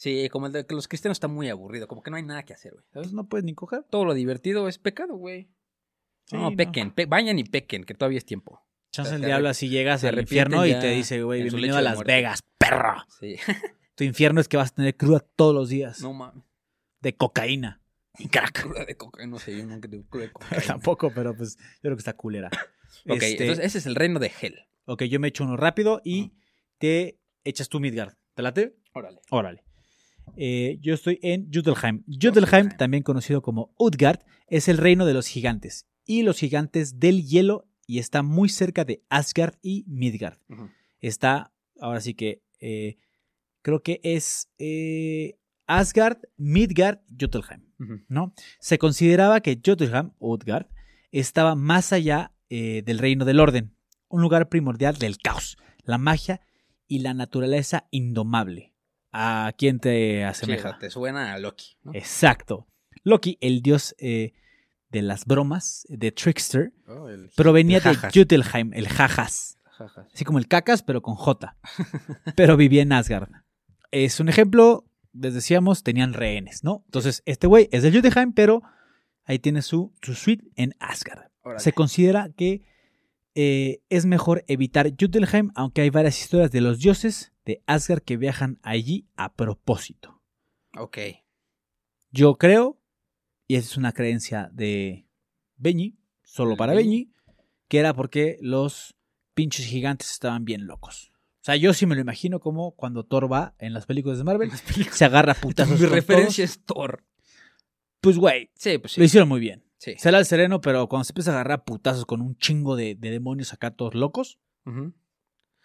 Sí, como el de que los cristianos está muy aburrido. Como que no hay nada que hacer, güey. Entonces no puedes ni coger. Todo lo divertido es pecado, güey. Sí, no, no. pequen. pe- vayan y pequen, que todavía es tiempo. Chance el diablo así llegas al infierno y te dice, güey, bienvenido a Las muerte. Vegas, perro. Sí. Tu infierno es que vas a tener cruda todos los días. no mames. De cocaína. Y crack. Cruda de cocaína, no sé, yo nunca tuve cruda de cocaína. Tampoco, pero pues yo creo que está culera. Ok, Este, entonces ese es el reino de Hel. ok, yo me echo uno rápido y te echas tú Midgard. ¿Te late? Órale. Órale. Eh, yo estoy en Jutelheim. Jutelheim, también conocido como Utgard, es el reino de los gigantes y los gigantes del hielo y está muy cerca de Asgard y Midgard. Está, ahora sí que, eh, creo que es eh, Asgard, Midgard, Jotunheim, ¿no? Se consideraba que Jotunheim, Utgard, estaba más allá eh, del reino del orden, un lugar primordial del caos, la magia y la naturaleza indomable. ¿A quién te asemeja? te suena a Loki, ¿no? Exacto. Loki, el dios eh, de las bromas, de Trickster, Oh, el- provenía el de. Jotunheim, el jajas. Jajas. Así como el cacas, pero con J. pero vivía en Asgard. Es un ejemplo, les decíamos, tenían rehenes, ¿no? Entonces, este güey es de Jotunheim, pero ahí tiene su, su suite en Asgard. Órale. Se considera que eh, es mejor evitar Jotunheim, aunque hay varias historias de los dioses de Asgard que viajan allí a propósito. Ok. Yo creo, y esa es una creencia de Beñi, solo ¿El para Beñi? Beñi, que era porque los pinches gigantes estaban bien locos. O sea, yo sí me lo imagino como cuando Thor va en las películas de Marvel, se agarra putazos Mi referencia todos. es Thor. Pues, güey, Sí, pues sí. lo hicieron muy bien. Sí. Será el sereno, pero cuando se empieza a agarrar putazos con un chingo de, de demonios acá todos locos,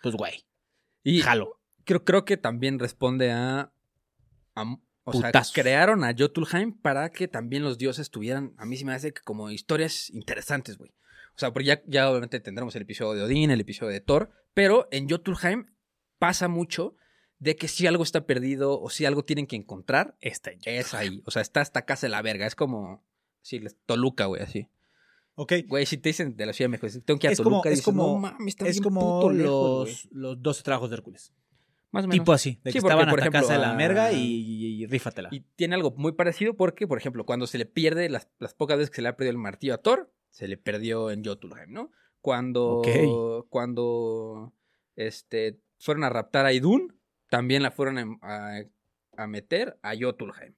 pues, güey, Y jalo. Creo, creo que también responde a. a- o sea, crearon a Jotunheim para que también los dioses tuvieran. A mí sí me hace que como historias interesantes, güey. O sea, porque ya, ya obviamente tendremos el episodio de Odín, el episodio de Thor. Pero en Jotunheim pasa mucho de que si algo está perdido o si algo tienen que encontrar, Está es ahí. O sea, está hasta casa de la verga. Es como. Sí, Toluca, güey, así. Ok. Güey, si te dicen de la Ciudad de México, tengo que ir a Es como, Toluca, es dices, como, no mames, está es bien como puto lejos, güey". los, los 12 trabajos de Hércules. Más o menos. Tipo así, de que Sí, porque, estaban por hasta ejemplo, casa de la merga y, y- y rífatela. Y tiene algo muy parecido porque, por ejemplo, cuando se le pierde, las, las pocas veces que se le ha perdido el martillo a Thor, se le perdió en Jotunheim, ¿no? Cuando, cuando este, fueron a raptar a Idun, también la fueron a, a- a meter a Jotunheim.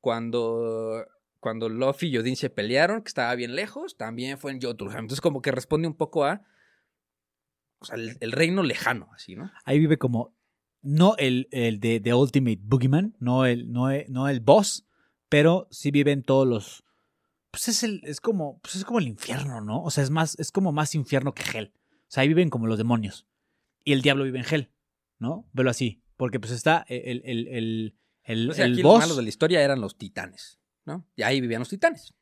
Cuando, cuando Luffy y Odin se pelearon, que estaba bien lejos, también fue en Jotunheim. Entonces como que responde un poco a o sea, el, el reino lejano, así, ¿no? Ahí vive como, no el, el de The Ultimate Boogeyman, no el, no, el, no el boss, pero sí viven todos los... Pues es, el, es, como, pues es como el infierno, ¿no? O sea, es, más, es como más infierno que Hell. O sea, ahí viven como los demonios. Y el diablo vive en Hell, ¿no? Velo así. Porque pues está el, el, el, el, O sea, el aquí los boss, malos de la historia eran los titanes, ¿no? Y ahí vivían los titanes.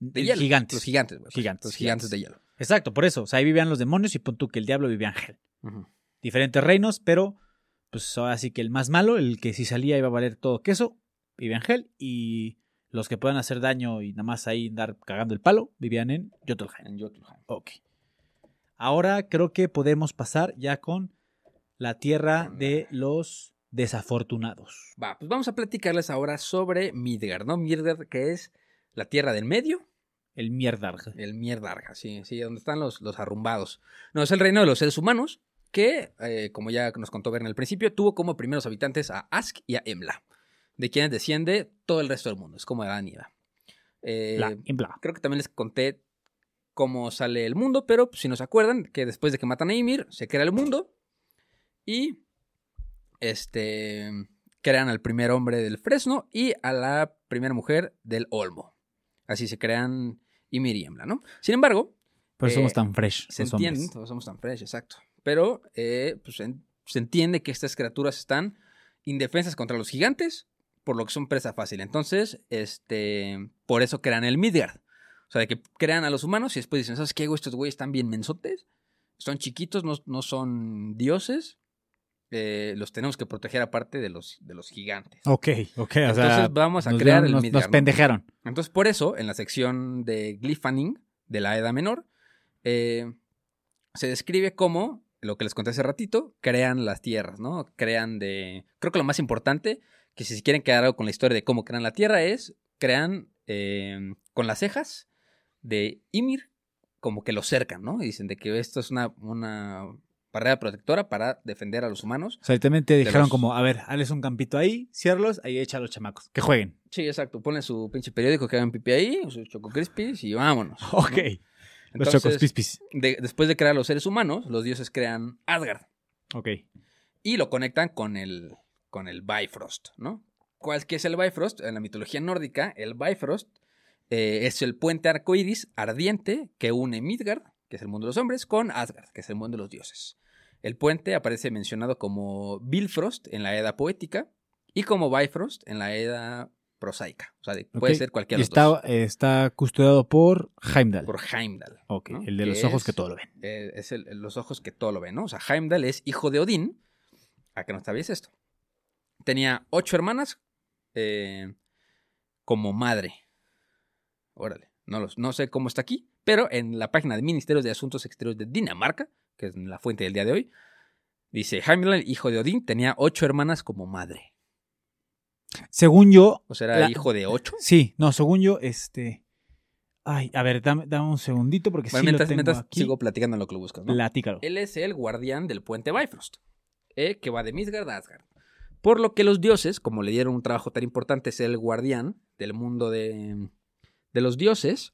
De el hielo. gigantes. Los gigantes, güey. Gigantes, Los gigantes gigantes. de hielo. Exacto, por eso. O sea, ahí vivían los demonios y pon tú que el diablo vivía en Hell. Ujú. diferentes reinos, pero pues ahora sí que el más malo, el que si salía iba a valer todo queso, vivía en Hell y los que puedan hacer daño y nada más ahí andar cagando el palo, vivían en Jotunheim. En Jotunheim. Ok. Ahora creo que podemos pasar ya con la tierra de los desafortunados. Va, pues vamos a platicarles ahora sobre Midgard, ¿no? Midgard, que es la tierra del medio, El mierdarg. El mierdarga, sí, sí, donde están los, los arrumbados. No, es el reino de los seres humanos que, eh, como ya nos contó Ver en el principio, tuvo como primeros habitantes a Ask y a Emla, de quienes desciende todo el resto del mundo. Es como Adán y Eva. Eh, Bla, en bla. creo que también les conté cómo sale el mundo, pero pues, si no se acuerdan, que después de que matan a Ymir, se crea el mundo y este crean al primer hombre del Fresno y a la primera mujer del Olmo. Así se crean Ymir y Embla, ¿no? Sin embargo, Por eso Eh, somos tan fresh. se los entiende, hombres. todos somos tan fresh, exacto. Pero eh, pues, en- se entiende que estas criaturas están indefensas contra los gigantes, por lo que son presa fácil. Entonces, este, por eso crean el Midgard. O sea, de que crean a los humanos y después dicen, ¿sabes qué, güey? Estos güeyes están bien mensotes, son chiquitos, no, no son dioses. eh, los tenemos que proteger aparte de los, de los gigantes. Ok, ok. O Entonces sea, vamos a nos crear dieron- el nos, Midgard. nos ¿no? pendejaron. Entonces, por eso, en la sección de Glyphaning de la Edad Menor, eh, se describe cómo, lo que les conté hace ratito, crean las tierras, ¿no? Crean de... Creo que lo más importante, que si quieren quedar algo con la historia de cómo crean la tierra, es crean eh, con las cejas de Ymir, como que lo cercan, ¿no? Y dicen de que esto es una, una barrera protectora para defender a los humanos. O sea, también te dijeron los- como, a ver, hazles un campito ahí, ciérralos, ahí echa a los chamacos. Que jueguen. Sí, exacto. Ponen su pinche periódico que hagan pipí ahí, sus choco crispies y vámonos. ¿no? Ok. Entonces, chocos pispis. de- después de crear los seres humanos, los dioses crean Asgard Ok. y lo conectan con el, con el Bifrost, ¿no? ¿Cuál que es el Bifrost? En la mitología nórdica, el Bifrost eh, es el puente arcoíris ardiente que une Midgard, que es el mundo de los hombres, con Asgard, que es el mundo de los dioses. El puente aparece mencionado como Bifrost en la Edad poética y como Bifrost en la Edad prosaica. O sea, de- puede ser cualquiera de los está, dos. está custodiado por Heimdall. Por Heimdall. ok, ¿no? el de los ojos es- que todo lo ven. eh, es el- los ojos que todo lo ven, ¿no? O sea, Heimdall es hijo de Odín. ¿A que no sabías esto? Tenía ocho hermanas eh, como madre. Órale, no, los, no sé cómo está aquí, pero en la página de Ministerios de Asuntos Exteriores de Dinamarca, que es la fuente del día de hoy, dice, Heimdall, hijo de Odín, tenía ocho hermanas como madre. Según yo, O sea, era La- hijo de ocho. sí, no, según yo, este... Ay, a ver, dame, dame un segundito porque Bueno, sí mientras lo tengo mientras aquí. sigo platicando en lo que lo buscas, ¿no? Platícalo. Él es el guardián del puente Bifrost, eh, que va de Midgard a Asgard. Por lo que los dioses, como le dieron un trabajo tan importante ser el guardián del mundo de, de los dioses,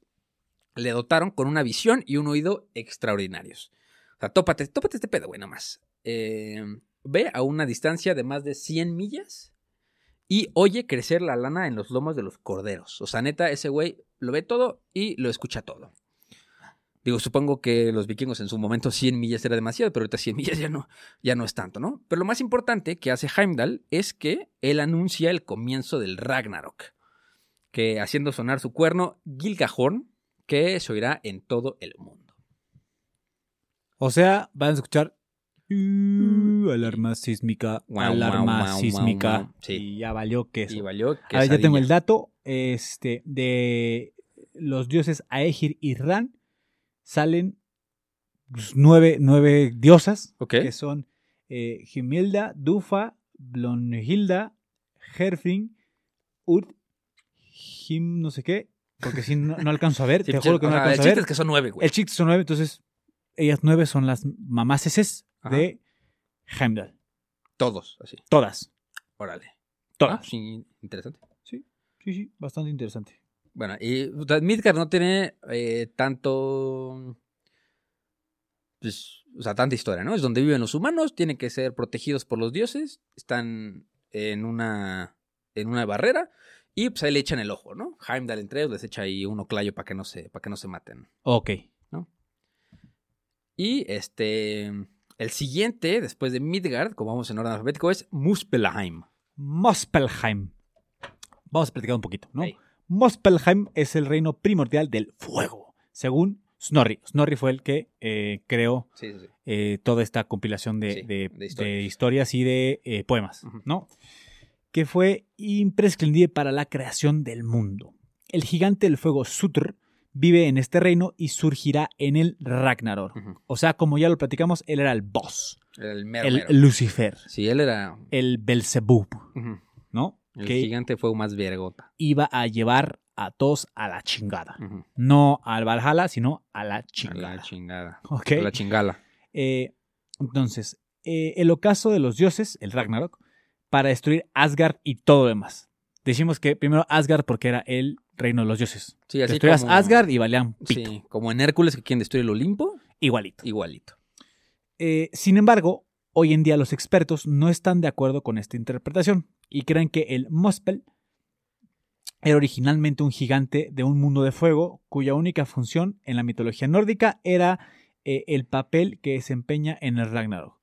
le dotaron con una visión y un oído extraordinarios. O sea, tópate, tópate este pedo, güey, nomás. Eh, ve a una distancia de más de 100 millas y oye crecer la lana en los lomos de los corderos. O sea, neta, ese güey lo ve todo y lo escucha todo. Digo, supongo que los vikingos en su momento 100 millas era demasiado, pero ahorita 100 millas ya no, ya no es tanto, ¿no? Pero lo más importante que hace Heimdall es que él anuncia el comienzo del Ragnarok, que haciendo sonar su cuerno Gilgahorn, que se oirá en todo el mundo. O sea, van a escuchar... "Uh, alarma sísmica, Guau, alarma sísmica. Sí. Y ya valió que eso. Y valió A ver, ya tengo el dato. Este, de los dioses Aegir y Ran salen pues, nueve, nueve diosas, Ok. que son eh, Dufa, Blonhilda, Herfing, Ud, Him, no sé qué, porque si no, no alcanzo a ver, te pues, juro que no o sea, alcanzo el a chiste ver. es que son nueve, güey. El chiste son nueve, entonces ellas nueve son las mamáceses Ajá. de Heimdall. Todos, así. Todas. Órale. Ah, Todas. sí, interesante. Sí, sí, sí, bastante interesante. Bueno, y o sea, Midgard no tiene eh, tanto. Pues, o sea, tanta historia, ¿no? Es donde viven los humanos, tienen que ser protegidos por los dioses, están en una, en una barrera y pues ahí le echan el ojo, ¿no? Heimdall entre ellos les echa ahí un oclayo para que no se, para que no se maten. Ok. Y este, el siguiente, después de Midgard, como vamos en orden alfabético, es Muspelheim. Muspelheim. Vamos a platicar un poquito, ¿no? Muspelheim es el reino primordial del fuego, según Snorri. Snorri fue el que eh, creó Sí, sí, sí. eh, toda esta compilación de, Sí, de- de historias. de historias y de eh, poemas. ¿no? Que fue imprescindible para la creación del mundo. El gigante del fuego Sutr vive en este reino y surgirá en el Ragnarok. O sea, como ya lo platicamos, él era el boss, El mero, el mero. Lucifer, Sí, él era. el Belzebub. ¿no? El que gigante fue más vergota. iba a llevar a todos a la chingada. No al Valhalla, sino a la A chingada. la chingada. Ok. A la chingala. Eh, entonces, eh, el ocaso de los dioses, el Ragnarok, para destruir Asgard y todo lo demás. Decimos que primero Asgard porque era el reino de los dioses. Sí, así Destruías como- Asgard y valían pito. Sí, como en Hércules que quieren destruir el Olimpo, Igualito. igualito. Eh, sin embargo, hoy en día los expertos no están de acuerdo con esta interpretación y creen que el Muspel era originalmente un gigante de un mundo de fuego cuya única función en la mitología nórdica era eh, el papel que desempeña en el Ragnarok.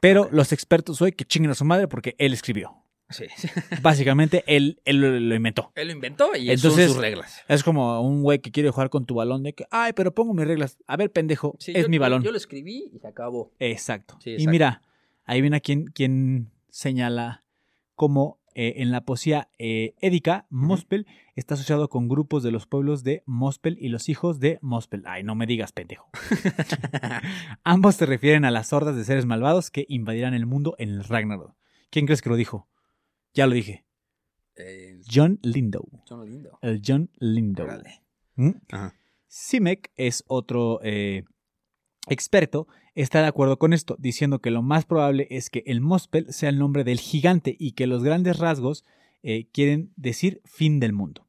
Pero los expertos hoy que chinguen a su madre porque él escribió. Sí. Básicamente él, él lo, inventó. Él lo inventó y Entonces- son sus reglas. Es como un güey que quiere jugar con tu balón de que, ay, pero pongo mis reglas. A ver, pendejo, Sí, es yo- mi balón. Yo, lo escribí y se acabó. Exacto. Sí, Y mira, ahí viene quien, quien señala cómo eh, en la poesía eh, édica, Mospel está asociado con grupos de los pueblos de Mospel y los hijos de Mospel. Ay, no me digas, pendejo. Ambos se refieren a las hordas de seres malvados que invadirán el mundo en el Ragnarok. ¿Quién crees que lo dijo? Ya lo dije. Eh, John Lindow. son lindo. El John. Órale. ¿Mm? Ajá. Simek es otro eh, experto, está de acuerdo con esto, diciendo que lo más probable es que el Mospel sea el nombre del gigante y que los grandes rasgos eh, quieren decir fin del mundo.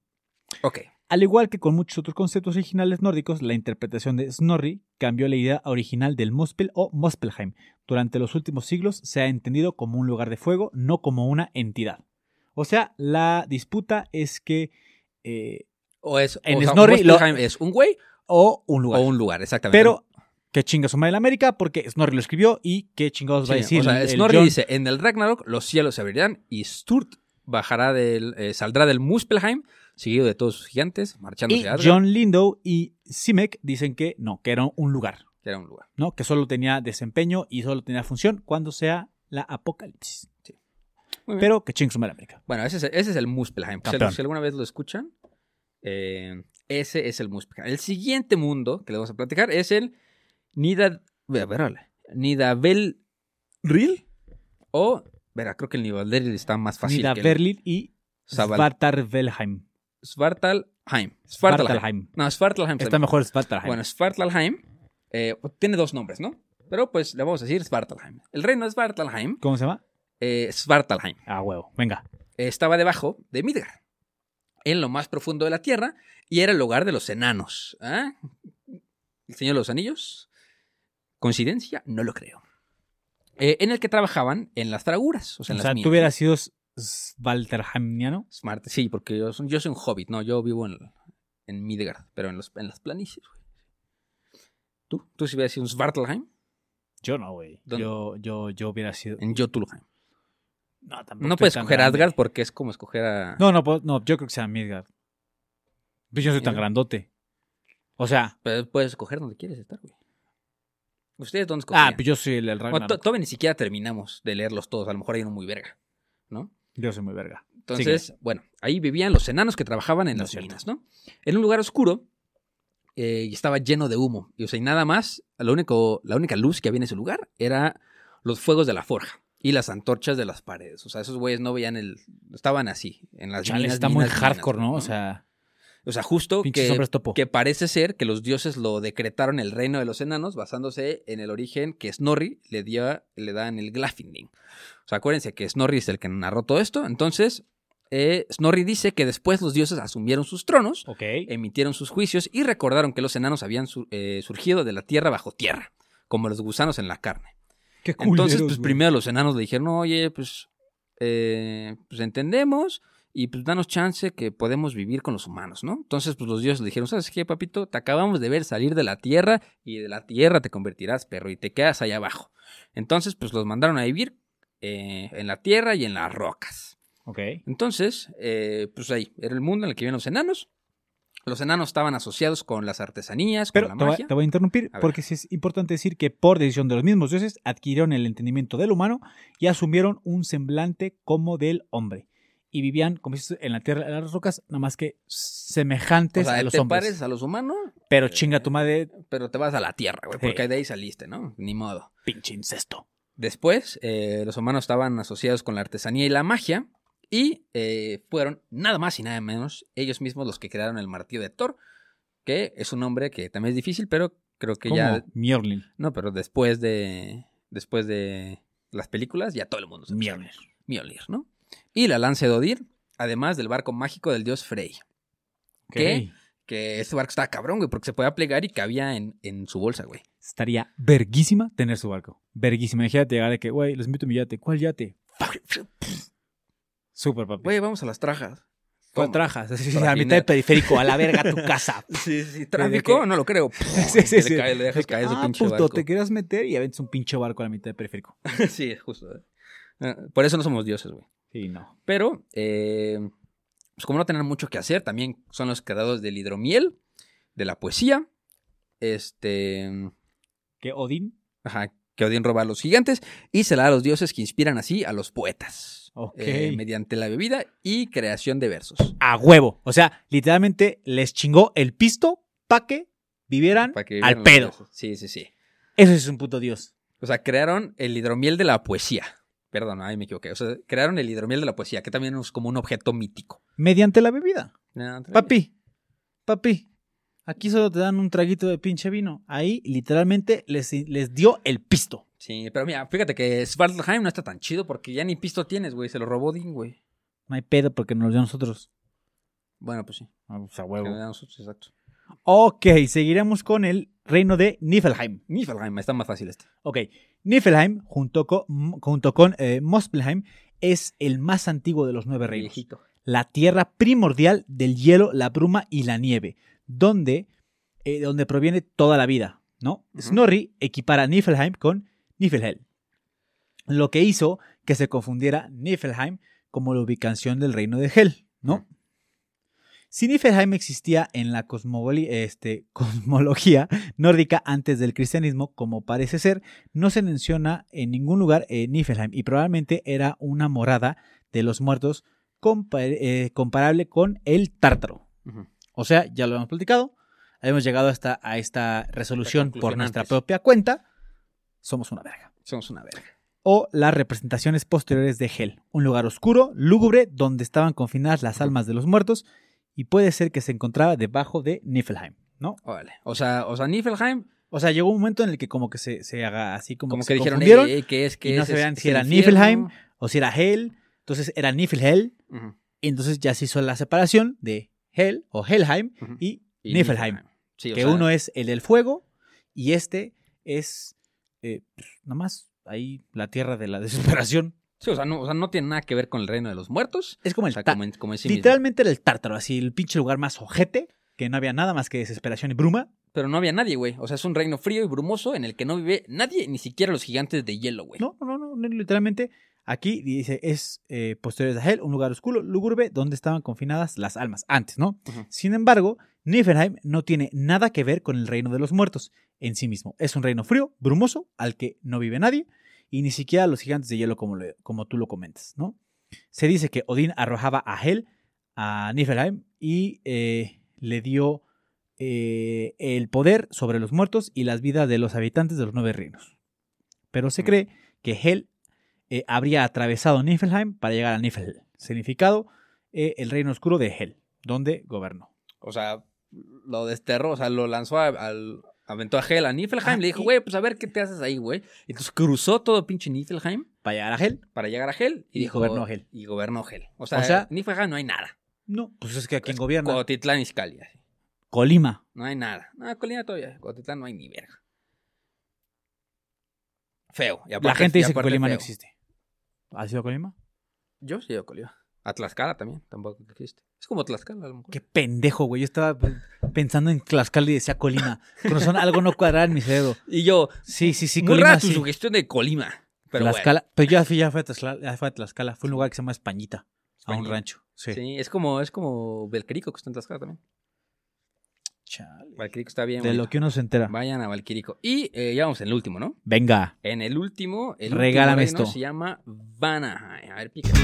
Ok. Al igual que con muchos otros conceptos originales nórdicos, la interpretación de Snorri cambió la idea original del Muspel o Muspelheim. Durante los últimos siglos se ha entendido como un lugar de fuego, no como una entidad. O sea, la disputa es que... eh, O es, En o sea, Snorri lo- es un güey o un lugar. o un lugar, exactamente. Pero que chinga su madre la América porque Snorri lo escribió y qué chingados va a decir. o sea, el- el Snorri John. dice, en el Ragnarok los cielos se abrirán y Sturt bajará del, eh, saldrá del Muspelheim, seguido de todos sus gigantes, marchando Y John Lindow y Simek dicen que no, que era un lugar, que era un lugar. ¿no? Que solo tenía desempeño y solo tenía función cuando sea la apocalipsis. Pero que chinga su madre la América. Bueno, ese es, ese es el Muspelheim. Si, alguna vez lo escuchan, eh, ese es el Muspelheim. El siguiente mundo que le vamos a platicar es el Nida... ve- verale, Nidavelril o... Verá, creo que el Nidavelril está más fácil Nida que el Berlin y Svartalvelheim. Svartalheim. Svartalheim. No, Svartalheim. Está mejor Svartalheim. Bueno, Svartalheim eh, tiene dos nombres, ¿no? Pero pues le vamos a decir Svartalheim. El reino de Svartalheim, ¿Cómo se llama? eh, Svartalheim, Ah, huevo. Venga. estaba debajo de Midgard, en lo más profundo de la tierra, y era el hogar de los enanos. ¿ah? ¿El Señor de los Anillos? ¿Coincidencia? No lo creo. Eh, en el que trabajaban en las fraguras, o sea, O en sea, las tú hubieras sido Svalterheimiano. Smart, sí, porque yo, soy- yo soy un hobbit, no, yo vivo en, en Midgard, pero en, los, en las planicies, güey. ¿Tú? ¿Tú si hubieras sido un Svartalheim? Yo no, güey. Yo, yo, yo hubiera sido. En Jotulheim. No, tampoco No puedes escoger grande. Asgard porque es como escoger a. No, no, puedo- no, yo creo que sea Midgard. Pues yo no soy tan grandote. O sea, Pero puedes escoger donde quieres estar, güey. ¿Ustedes dónde escogerían? ah, pues yo soy el, el Ragnarok. to- todavía ni siquiera terminamos de leerlos todos. A lo mejor hay uno muy verga. Yo soy muy verga. Entonces, bueno, ahí vivían los enanos que trabajaban en No las cierto. minas, ¿no? En un lugar oscuro eh, y estaba lleno de humo. Y, o sea, y nada más, lo único, la única luz que había en ese lugar era los fuegos de la forja y las antorchas de las paredes. O sea, esos güeyes no veían el... Estaban así, en las Chale, minas. está muy minas, hardcore, ¿no? O sea, O sea, justo que, que parece ser que los dioses lo decretaron el reino de los enanos basándose en el origen que Snorri le, dio, le da en el Glafinding. O sea, acuérdense que Snorri es el que narró todo esto. Entonces, eh, Snorri dice que después los dioses asumieron sus tronos, emitieron sus juicios y recordaron que los enanos habían su- eh, surgido de la tierra bajo tierra, como los gusanos en la carne. Qué Entonces, culeros, pues güey. primero los enanos le dijeron, oye, pues, eh, pues entendemos y pues danos chance que podemos vivir con los humanos, ¿no? Entonces, pues los dioses le dijeron, ¿sabes qué, papito? Te acabamos de ver salir de la tierra y de la tierra te convertirás, perro, y te quedas allá abajo. Entonces, pues los mandaron a vivir eh, en la tierra y en las rocas. Ok. Entonces, eh, pues ahí, era el mundo en el que vivían los enanos. Los enanos estaban asociados con las artesanías, con Pero la te voy, te voy a interrumpir A porque es importante decir que por decisión de los mismos dioses adquirieron el entendimiento del humano y asumieron un semblante como del hombre. Y vivían, como dices, en la tierra de las rocas, nada más que O semejantes sea, a los te hombres. pares a los humanos, Pero chinga tu madre, pero te vas a la tierra, güey, Sí. porque de ahí saliste, ¿no? Ni modo. pinche incesto. Después, eh, los humanos estaban asociados con la artesanía y la magia, Y eh, fueron nada más y nada menos ellos mismos los que crearon el martillo de Thor, que es un nombre que también es difícil, pero creo que ya... Mjolnir. No, pero después de, después de las películas ya todo el mundo sabe. Mjolnir. Mjolnir, ¿no? Y la lanza de Odir, además del barco mágico del dios Frey. ¿Qué? Ok. Que ese barco estaba cabrón, güey, porque se podía plegar y cabía en, en su bolsa, güey. Estaría verguísima tener su barco. Verguísima. Imagínate llegar de que, güey, les invito a mi yate. ¿Cuál yate? Súper, papi. Güey, vamos a las trajas. ¿Cuál trajas? Sí, a mitad del periférico, a la verga tu casa. Sí, sí, ¿De ¿Tráfico? No lo creo. Sí, sí, Le sí. cae- le dejas De que, caer su ah, pinche puto, barco. te querías meter y aventas un pinche barco a la mitad del periférico. sí, justo. eh. Ah, Por eso no somos dioses, güey. Sí, no. Pero, eh, pues como no tener mucho que hacer, también son los creadores del hidromiel, de la poesía, este, Que Odín. ajá, que Odín roba a los gigantes y se la da a los dioses que inspiran así a los poetas, Ok. eh, mediante la bebida y creación de versos. A huevo. O sea, literalmente les chingó el pisto para que vivieran para que al vivieran los pedo. Sí, sí, sí. Eso es un puto dios. O sea, crearon el hidromiel de la poesía. Perdón, ahí me equivoqué. O sea, crearon el hidromiel de la poesía, que también es como un objeto mítico. Mediante la bebida. No. Papi, papi, aquí solo te dan un traguito de pinche vino. Ahí literalmente les, les dio el pisto. Sí, pero mira, fíjate que Svartalheim no está tan chido porque ya ni pisto tienes, güey. Se lo robó Odín, güey. No hay pedo porque nos lo dio a nosotros. Bueno, pues sí. Ah, pues, a que huevo. nos da a nosotros, exacto. Ok, seguiremos con el reino de Niflheim. Niflheim, está más fácil este. Ok, Niflheim, junto con, junto con eh, Muspelheim, es el más antiguo de los nueve reinos. Viejito. La tierra primordial del hielo, la bruma y la nieve, donde, eh, donde proviene toda la vida. ¿no? Snorri equipara Niflheim con Niflhel, lo que hizo que se confundiera Niflheim como la ubicación del reino de Hel, ¿no? Niflheim existía en la este, cosmología nórdica antes del cristianismo, como parece ser, no se menciona en ningún lugar en Niflheim y probablemente era una morada de los muertos compa- eh, comparable con el tártaro. O sea, ya lo hemos platicado, hemos llegado hasta a esta resolución por nuestra propia cuenta. Somos una verga. Somos una verga. O las representaciones posteriores de Hel, un lugar oscuro, lúgubre, donde estaban confinadas las almas de los muertos y puede ser que se encontraba debajo de Niflheim, ¿no? Órale. O sea, o sea, Niflheim, O sea, llegó un momento en el que como que se, se haga así como, como que, que, se dijeron, confundieron, "Ey, ey, ¿qué es? ¿Qué y no es? sabían ¿Es si era infierno?" Niflheim o si era Hel, entonces era Niflhel, Ujú. y entonces ya se hizo la separación de Hel o Helheim y, Y Niflheim. Sí, que sea, uno es el del fuego y este es eh, pues, nada más ahí la tierra de la desesperación. Sí, o sea, no, o sea, no tiene nada que ver con el reino de los muertos. Es como O el sea, ta- como en, como en sí mismo. literalmente era el tártaro, así el pinche lugar más ojete, que no había nada más que desesperación y bruma. Pero no había nadie, güey. O sea, es un reino frío y brumoso en el que no vive nadie, ni siquiera los gigantes de hielo, güey. No, no, no, no, literalmente aquí dice es eh, posteriores a Hel, un lugar oscuro, lúgubre, donde estaban confinadas las almas antes, ¿no? Sin embargo, Niflheim no tiene nada que ver con el reino de los muertos en sí mismo. Es un reino frío, brumoso, al que no vive nadie, y ni siquiera los gigantes de hielo como, le- como tú lo comentas, ¿no? Se dice que Odín arrojaba a Hel, a Niflheim, y eh, le dio eh, el poder sobre los muertos y las vidas de los habitantes de los nueve reinos. Pero se Mm. cree que Hel eh, habría atravesado Niflheim para llegar a Niflhel, significado el reino oscuro de Hel, donde gobernó. O sea, lo desterró, o sea, lo lanzó a- al. Aventó a Hel a Niflheim, Ah, le dijo, y- güey, pues a ver qué te haces ahí, güey. Y Entonces cruzó todo pinche Niflheim Para llegar a Hel, para llegar a Hel y, Y dijo, gobernó Hel. Y gobernó Hel. O sea, O sea- Niflheim no hay nada. no, pues es que aquí Es gobierna. Cotitlán Izcalli. así. Colima. No hay nada. No, Colina todavía. Cotitlán no hay ni verga. Feo. Y La gente y dice que Colima no existe. ¿Has ido a Colima? Yo sí he ido a Colima. A Tlaxcala también, tampoco existe. Es como Tlaxcala, a lo mejor. Qué pendejo, güey. Yo estaba pensando en Tlaxcala y decía Colima. Con razón, algo no cuadraba en mi cerebro. Y yo, Sí, sí, sí, muy Colima. rara tu sí. sugestión de Colima. Pero Tlaxcala. Pero ya fui, ya fui a Tlaxcala, ya fui a Tlaxcala. Fue un lugar que se llama Españita. A un rancho. Sí. es como, es como Valquirico, que está en Tlaxcala también. Chale. Valquirico está bien. De bonito. lo que uno se entera. Vayan a Valquirico. Y eh, ya vamos en el último, ¿no? Venga. En el último, el Regálame último reino esto. se llama Vanaheim. A ver, pica.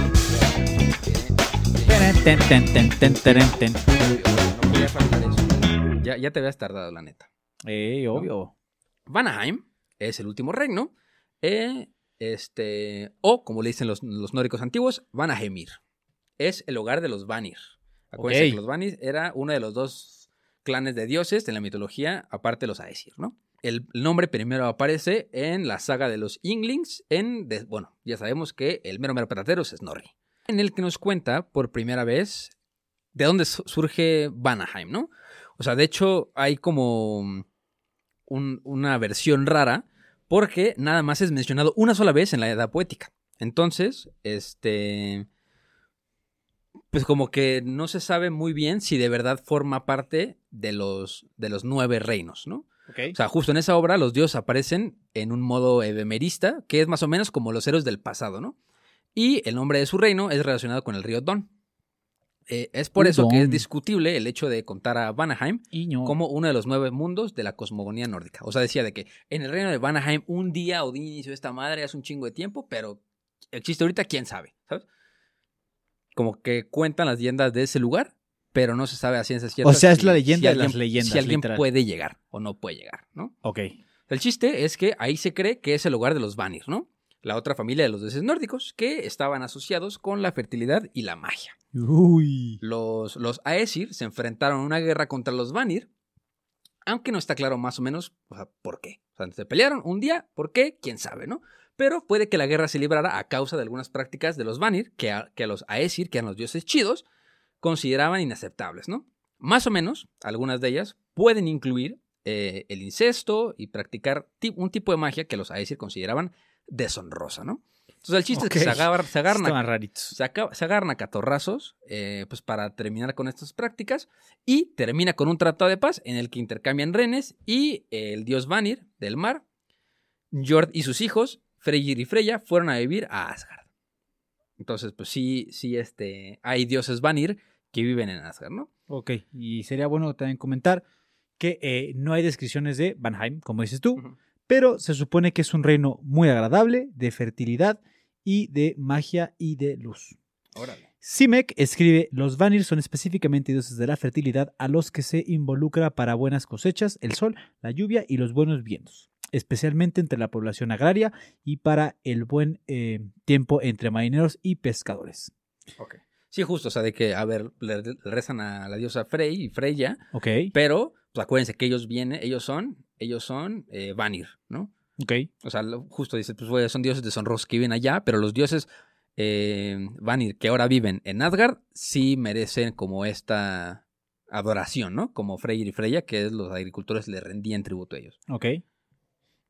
Ya, ya te habías tardado, la neta. Eh, obvio. Vanaheim es el último reino. eh, este, o, como le dicen los, los nórdicos antiguos, Vanaheimir. es el hogar de los Vanir. Acuérdense Ok. que los Vanir era uno de los dos clanes de dioses de la mitología, aparte los Aesir, ¿no? El nombre primero aparece en la saga de los Inglings, en, bueno, ya sabemos que el mero mero patatero es Snorri, en el que nos cuenta por primera vez de dónde su- surge Vanaheim, ¿no? O sea, de hecho hay como un- una versión rara porque nada más es mencionado una sola vez en la Edad Poética. Entonces, este. Pues como que no se sabe muy bien si de verdad forma parte de los, de los nueve reinos, ¿no? O sea, justo en esa obra los dioses aparecen en un modo ebemerista, que es más o menos como los héroes del pasado, ¿no? Y el nombre de su reino es relacionado con el río Don. Eh, es por eso que es discutible el hecho de contar a Vanaheim Iño. como uno de los nueve mundos de la cosmogonía nórdica. O sea, decía de que en el reino de Vanaheim un día Odín inició esta madre hace un chingo de tiempo, pero existe ahorita, quién sabe, ¿sabes? Como que cuentan las leyendas de ese lugar, pero no se sabe a ciencia cierta. O sea, es si- la leyenda si de las alguien- leyendas, Si alguien literal. puede llegar o no puede llegar, ¿no? Ok. El chiste es que ahí se cree que es el hogar de los Vanir, ¿no? La otra familia de los dioses nórdicos que estaban asociados con la fertilidad y la magia. Uy. Los, los Aesir se enfrentaron a una guerra contra los Vanir, aunque no está claro más o menos o sea, por qué. O sea, se pelearon un día, ¿por qué? ¿Quién sabe, no? Pero puede que la guerra se librara a causa de algunas prácticas de los Vanir que a, que a los Aesir, que eran los dioses chidos, consideraban inaceptables, ¿no? Más o menos, algunas de ellas pueden incluir eh, el incesto y practicar ti- un tipo de magia que los Aesir consideraban deshonrosa, ¿no? Entonces el chiste es que se, agar- se agarran a Estaban raritos. se, acaba- se agarran a catorrazos eh, pues para terminar con estas prácticas y termina con un tratado de paz en el que intercambian renes y eh, el dios Vanir del mar, Jord y sus hijos, Freyr y Freya, fueron a vivir a Asgard. Entonces, pues sí, sí, este, hay dioses Vanir que viven en Asgard, ¿no? Ok. Y sería bueno también comentar que eh, no hay descripciones de Vanheim, como dices tú, pero se supone que es un reino muy agradable, de fertilidad y de magia y de luz. Órale. Simek escribe, los Vanir son específicamente dioses de la fertilidad a los que se involucra para buenas cosechas, el sol, la lluvia y los buenos vientos, especialmente entre la población agraria y para el buen eh, tiempo entre marineros y pescadores. Ok. Sí, justo, o sea, de que, a ver, le, rezan a la diosa Frey y Freya, Ok, pero, pues acuérdense que ellos vienen, ellos son, ellos son eh, Vanir, ¿no? ok. O sea, justo dice, pues son dioses deshonrosos que viven allá, pero los dioses eh, Vanir que ahora viven en Asgard sí merecen como esta adoración, ¿no? Como Freyr y Freya, que es los agricultores le rendían tributo a ellos. Ok.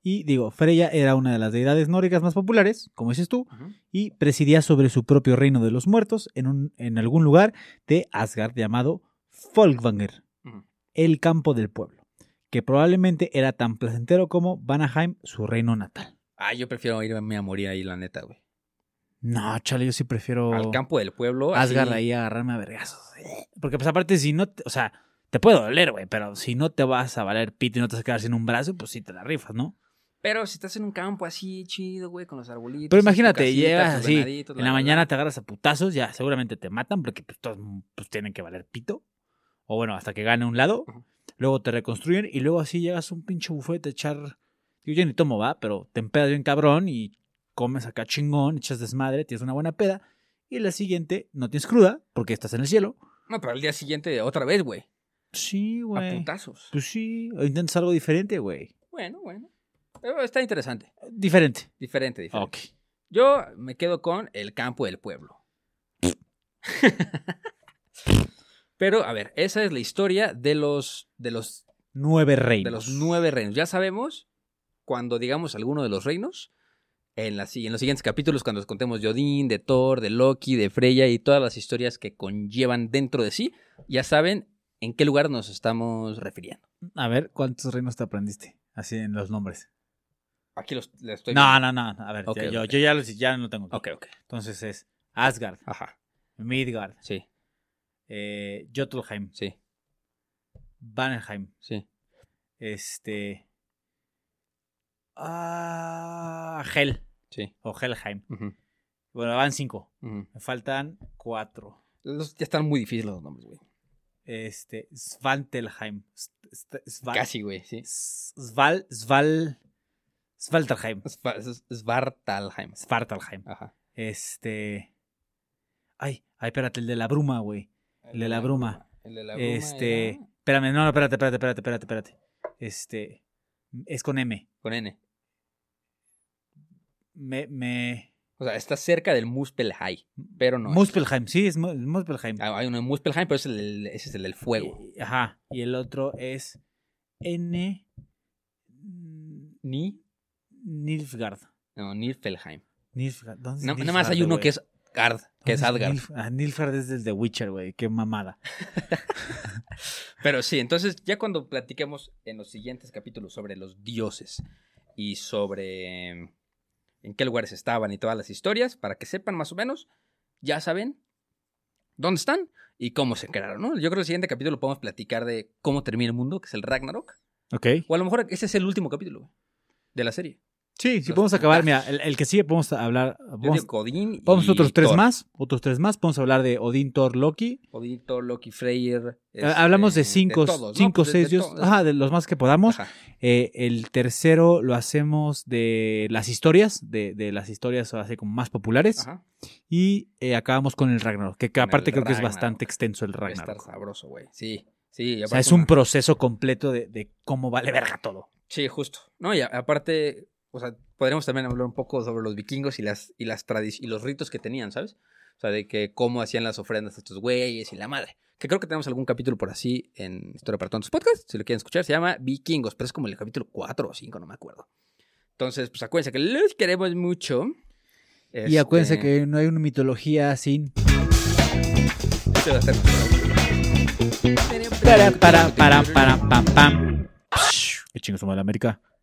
Y digo, Freya era una de las deidades nórdicas más populares, como dices tú, y presidía sobre su propio reino de los muertos en, un, en algún lugar de Asgard llamado Folkvanger, el campo del pueblo, que probablemente era tan placentero como Vanaheim, su reino natal. Ah, yo prefiero irme a morir ahí, la neta, güey. No, chale, yo sí prefiero Al campo del pueblo. así- Asgard ahí a agarrarme a vergazos. Porque pues aparte si no, te- o sea, te puede doler, güey, pero si no te vas a valer pito y no te vas a quedar sin un brazo, pues sí te la rifas, ¿no? Pero si estás en un campo así chido, güey, con los arbolitos. Pero imagínate, casita, llegas tus así, en la, la la, mañana te agarras a putazos, ya seguramente te matan porque pues, todos pues, tienen que valer pito. O bueno, hasta que gane un lado. Luego te reconstruyen y luego así llegas a un pinche bufete a echar... Yo ya ni tomo, va, pero te empedas bien cabrón y comes acá chingón, echas desmadre, tienes una buena peda. Y la siguiente no tienes cruda porque estás en el cielo. No, pero al día siguiente otra vez, güey. Sí, A güey. putazos. Pues sí, o intentas algo diferente, güey. Bueno, bueno. Pero está interesante. Diferente. Diferente, diferente. Ok. Yo me quedo con el campo del pueblo. Pero, a ver, esa es la historia de los, de los, Nueve reinos. de los nueve reinos. Ya sabemos, cuando digamos alguno de los reinos, en, las- en los siguientes capítulos, cuando les contemos de Odín, de Thor, de Loki, de Freya y todas las historias que conllevan dentro de sí, ya saben en qué lugar nos estamos refiriendo. A ver, ¿cuántos reinos te aprendiste? Así en los nombres. Aquí los, les estoy No, viendo. no, no. A ver, ya- yo, yo ya, los, ya no tengo. aquí. Ok, ok. Entonces es Asgard, Ajá. Midgard, Sí, eh, Jotunheim, sí, Vanheim, sí. este. Ah, Hel Sí. o Helheim. Bueno, van cinco. Me faltan cuatro. Los- ya están muy difíciles los nombres, güey. Este, Svantelheim. Sval- Casi, güey, sí. Sval, Sval, Svaltalheim. Sva- S- Svartalheim. Svartalheim. Ajá. Este. Ay, ay, espérate, el de la bruma, güey. El de la bruma. El de la bruma Este. era Espérame, no, no, espérate, espérate, espérate, espérate, espérate. Este. Es con M. Con N. Me. me... O sea, está cerca del Muspelheim, pero no. es. Muspelheim, sí, es Mu- Muspelheim. Ah, Hay uno en Muspelheim, pero ese es el, ese es el del fuego. Y- Ajá. Y el otro es N. Ni. Nilfgaard. No, Niflheim. Nilfgaard. ¿Dónde es No, nada más hay uno güey? que es Gard, que es ¿Dónde Adgard. Nilf- ah, Nilfgaard es del The Witcher, güey. Qué mamada. Pero sí, entonces ya cuando platiquemos en los siguientes capítulos sobre los dioses y sobre em, en qué lugares estaban y todas las historias, para que sepan más o menos, ya saben dónde están y cómo se crearon, ¿no? Yo creo que el siguiente capítulo podemos platicar de cómo termina el mundo, que es el Ragnarok. Ok. O a lo mejor ese es el último capítulo de la serie. Sí, sí, podemos acabar. Mira, el, el que sigue podemos hablar. Digo Odín vamos otros tres Thor. más. Otros tres más. Podemos hablar de Odín, Thor, Loki. Odín, Thor, Loki, Freyr. Hablamos de este, cinco, cinco Pues de- seis de. Ajá, de los más que podamos. Eh, el tercero lo hacemos de las historias, de, de las historias así como más populares. Ajá. Y eh, acabamos con el Ragnarok, que, aparte creo que es Ragnarok. bastante extenso el Va a estar Ragnarok. sabroso, güey. Sí, sí. O sea, es un proceso completo de, de cómo vale verga todo. Sí, justo. No, y aparte, o sea, podríamos también hablar un poco sobre los vikingos y las, y las tradic- y los ritos que tenían, ¿sabes? O sea, de que cómo hacían las ofrendas a estos güeyes y la madre. Que creo que tenemos algún capítulo por así en Historia para Tontos Podcast. Si lo quieren escuchar, se llama Vikingos, pero es como el capítulo 4 o 5, no me acuerdo. Entonces, pues acuérdense que los queremos mucho. Y acuérdense Este, que no hay una mitología sin... este va a estar Para, para, para, para, pam, pam. Psh, Qué chingos somos de la América.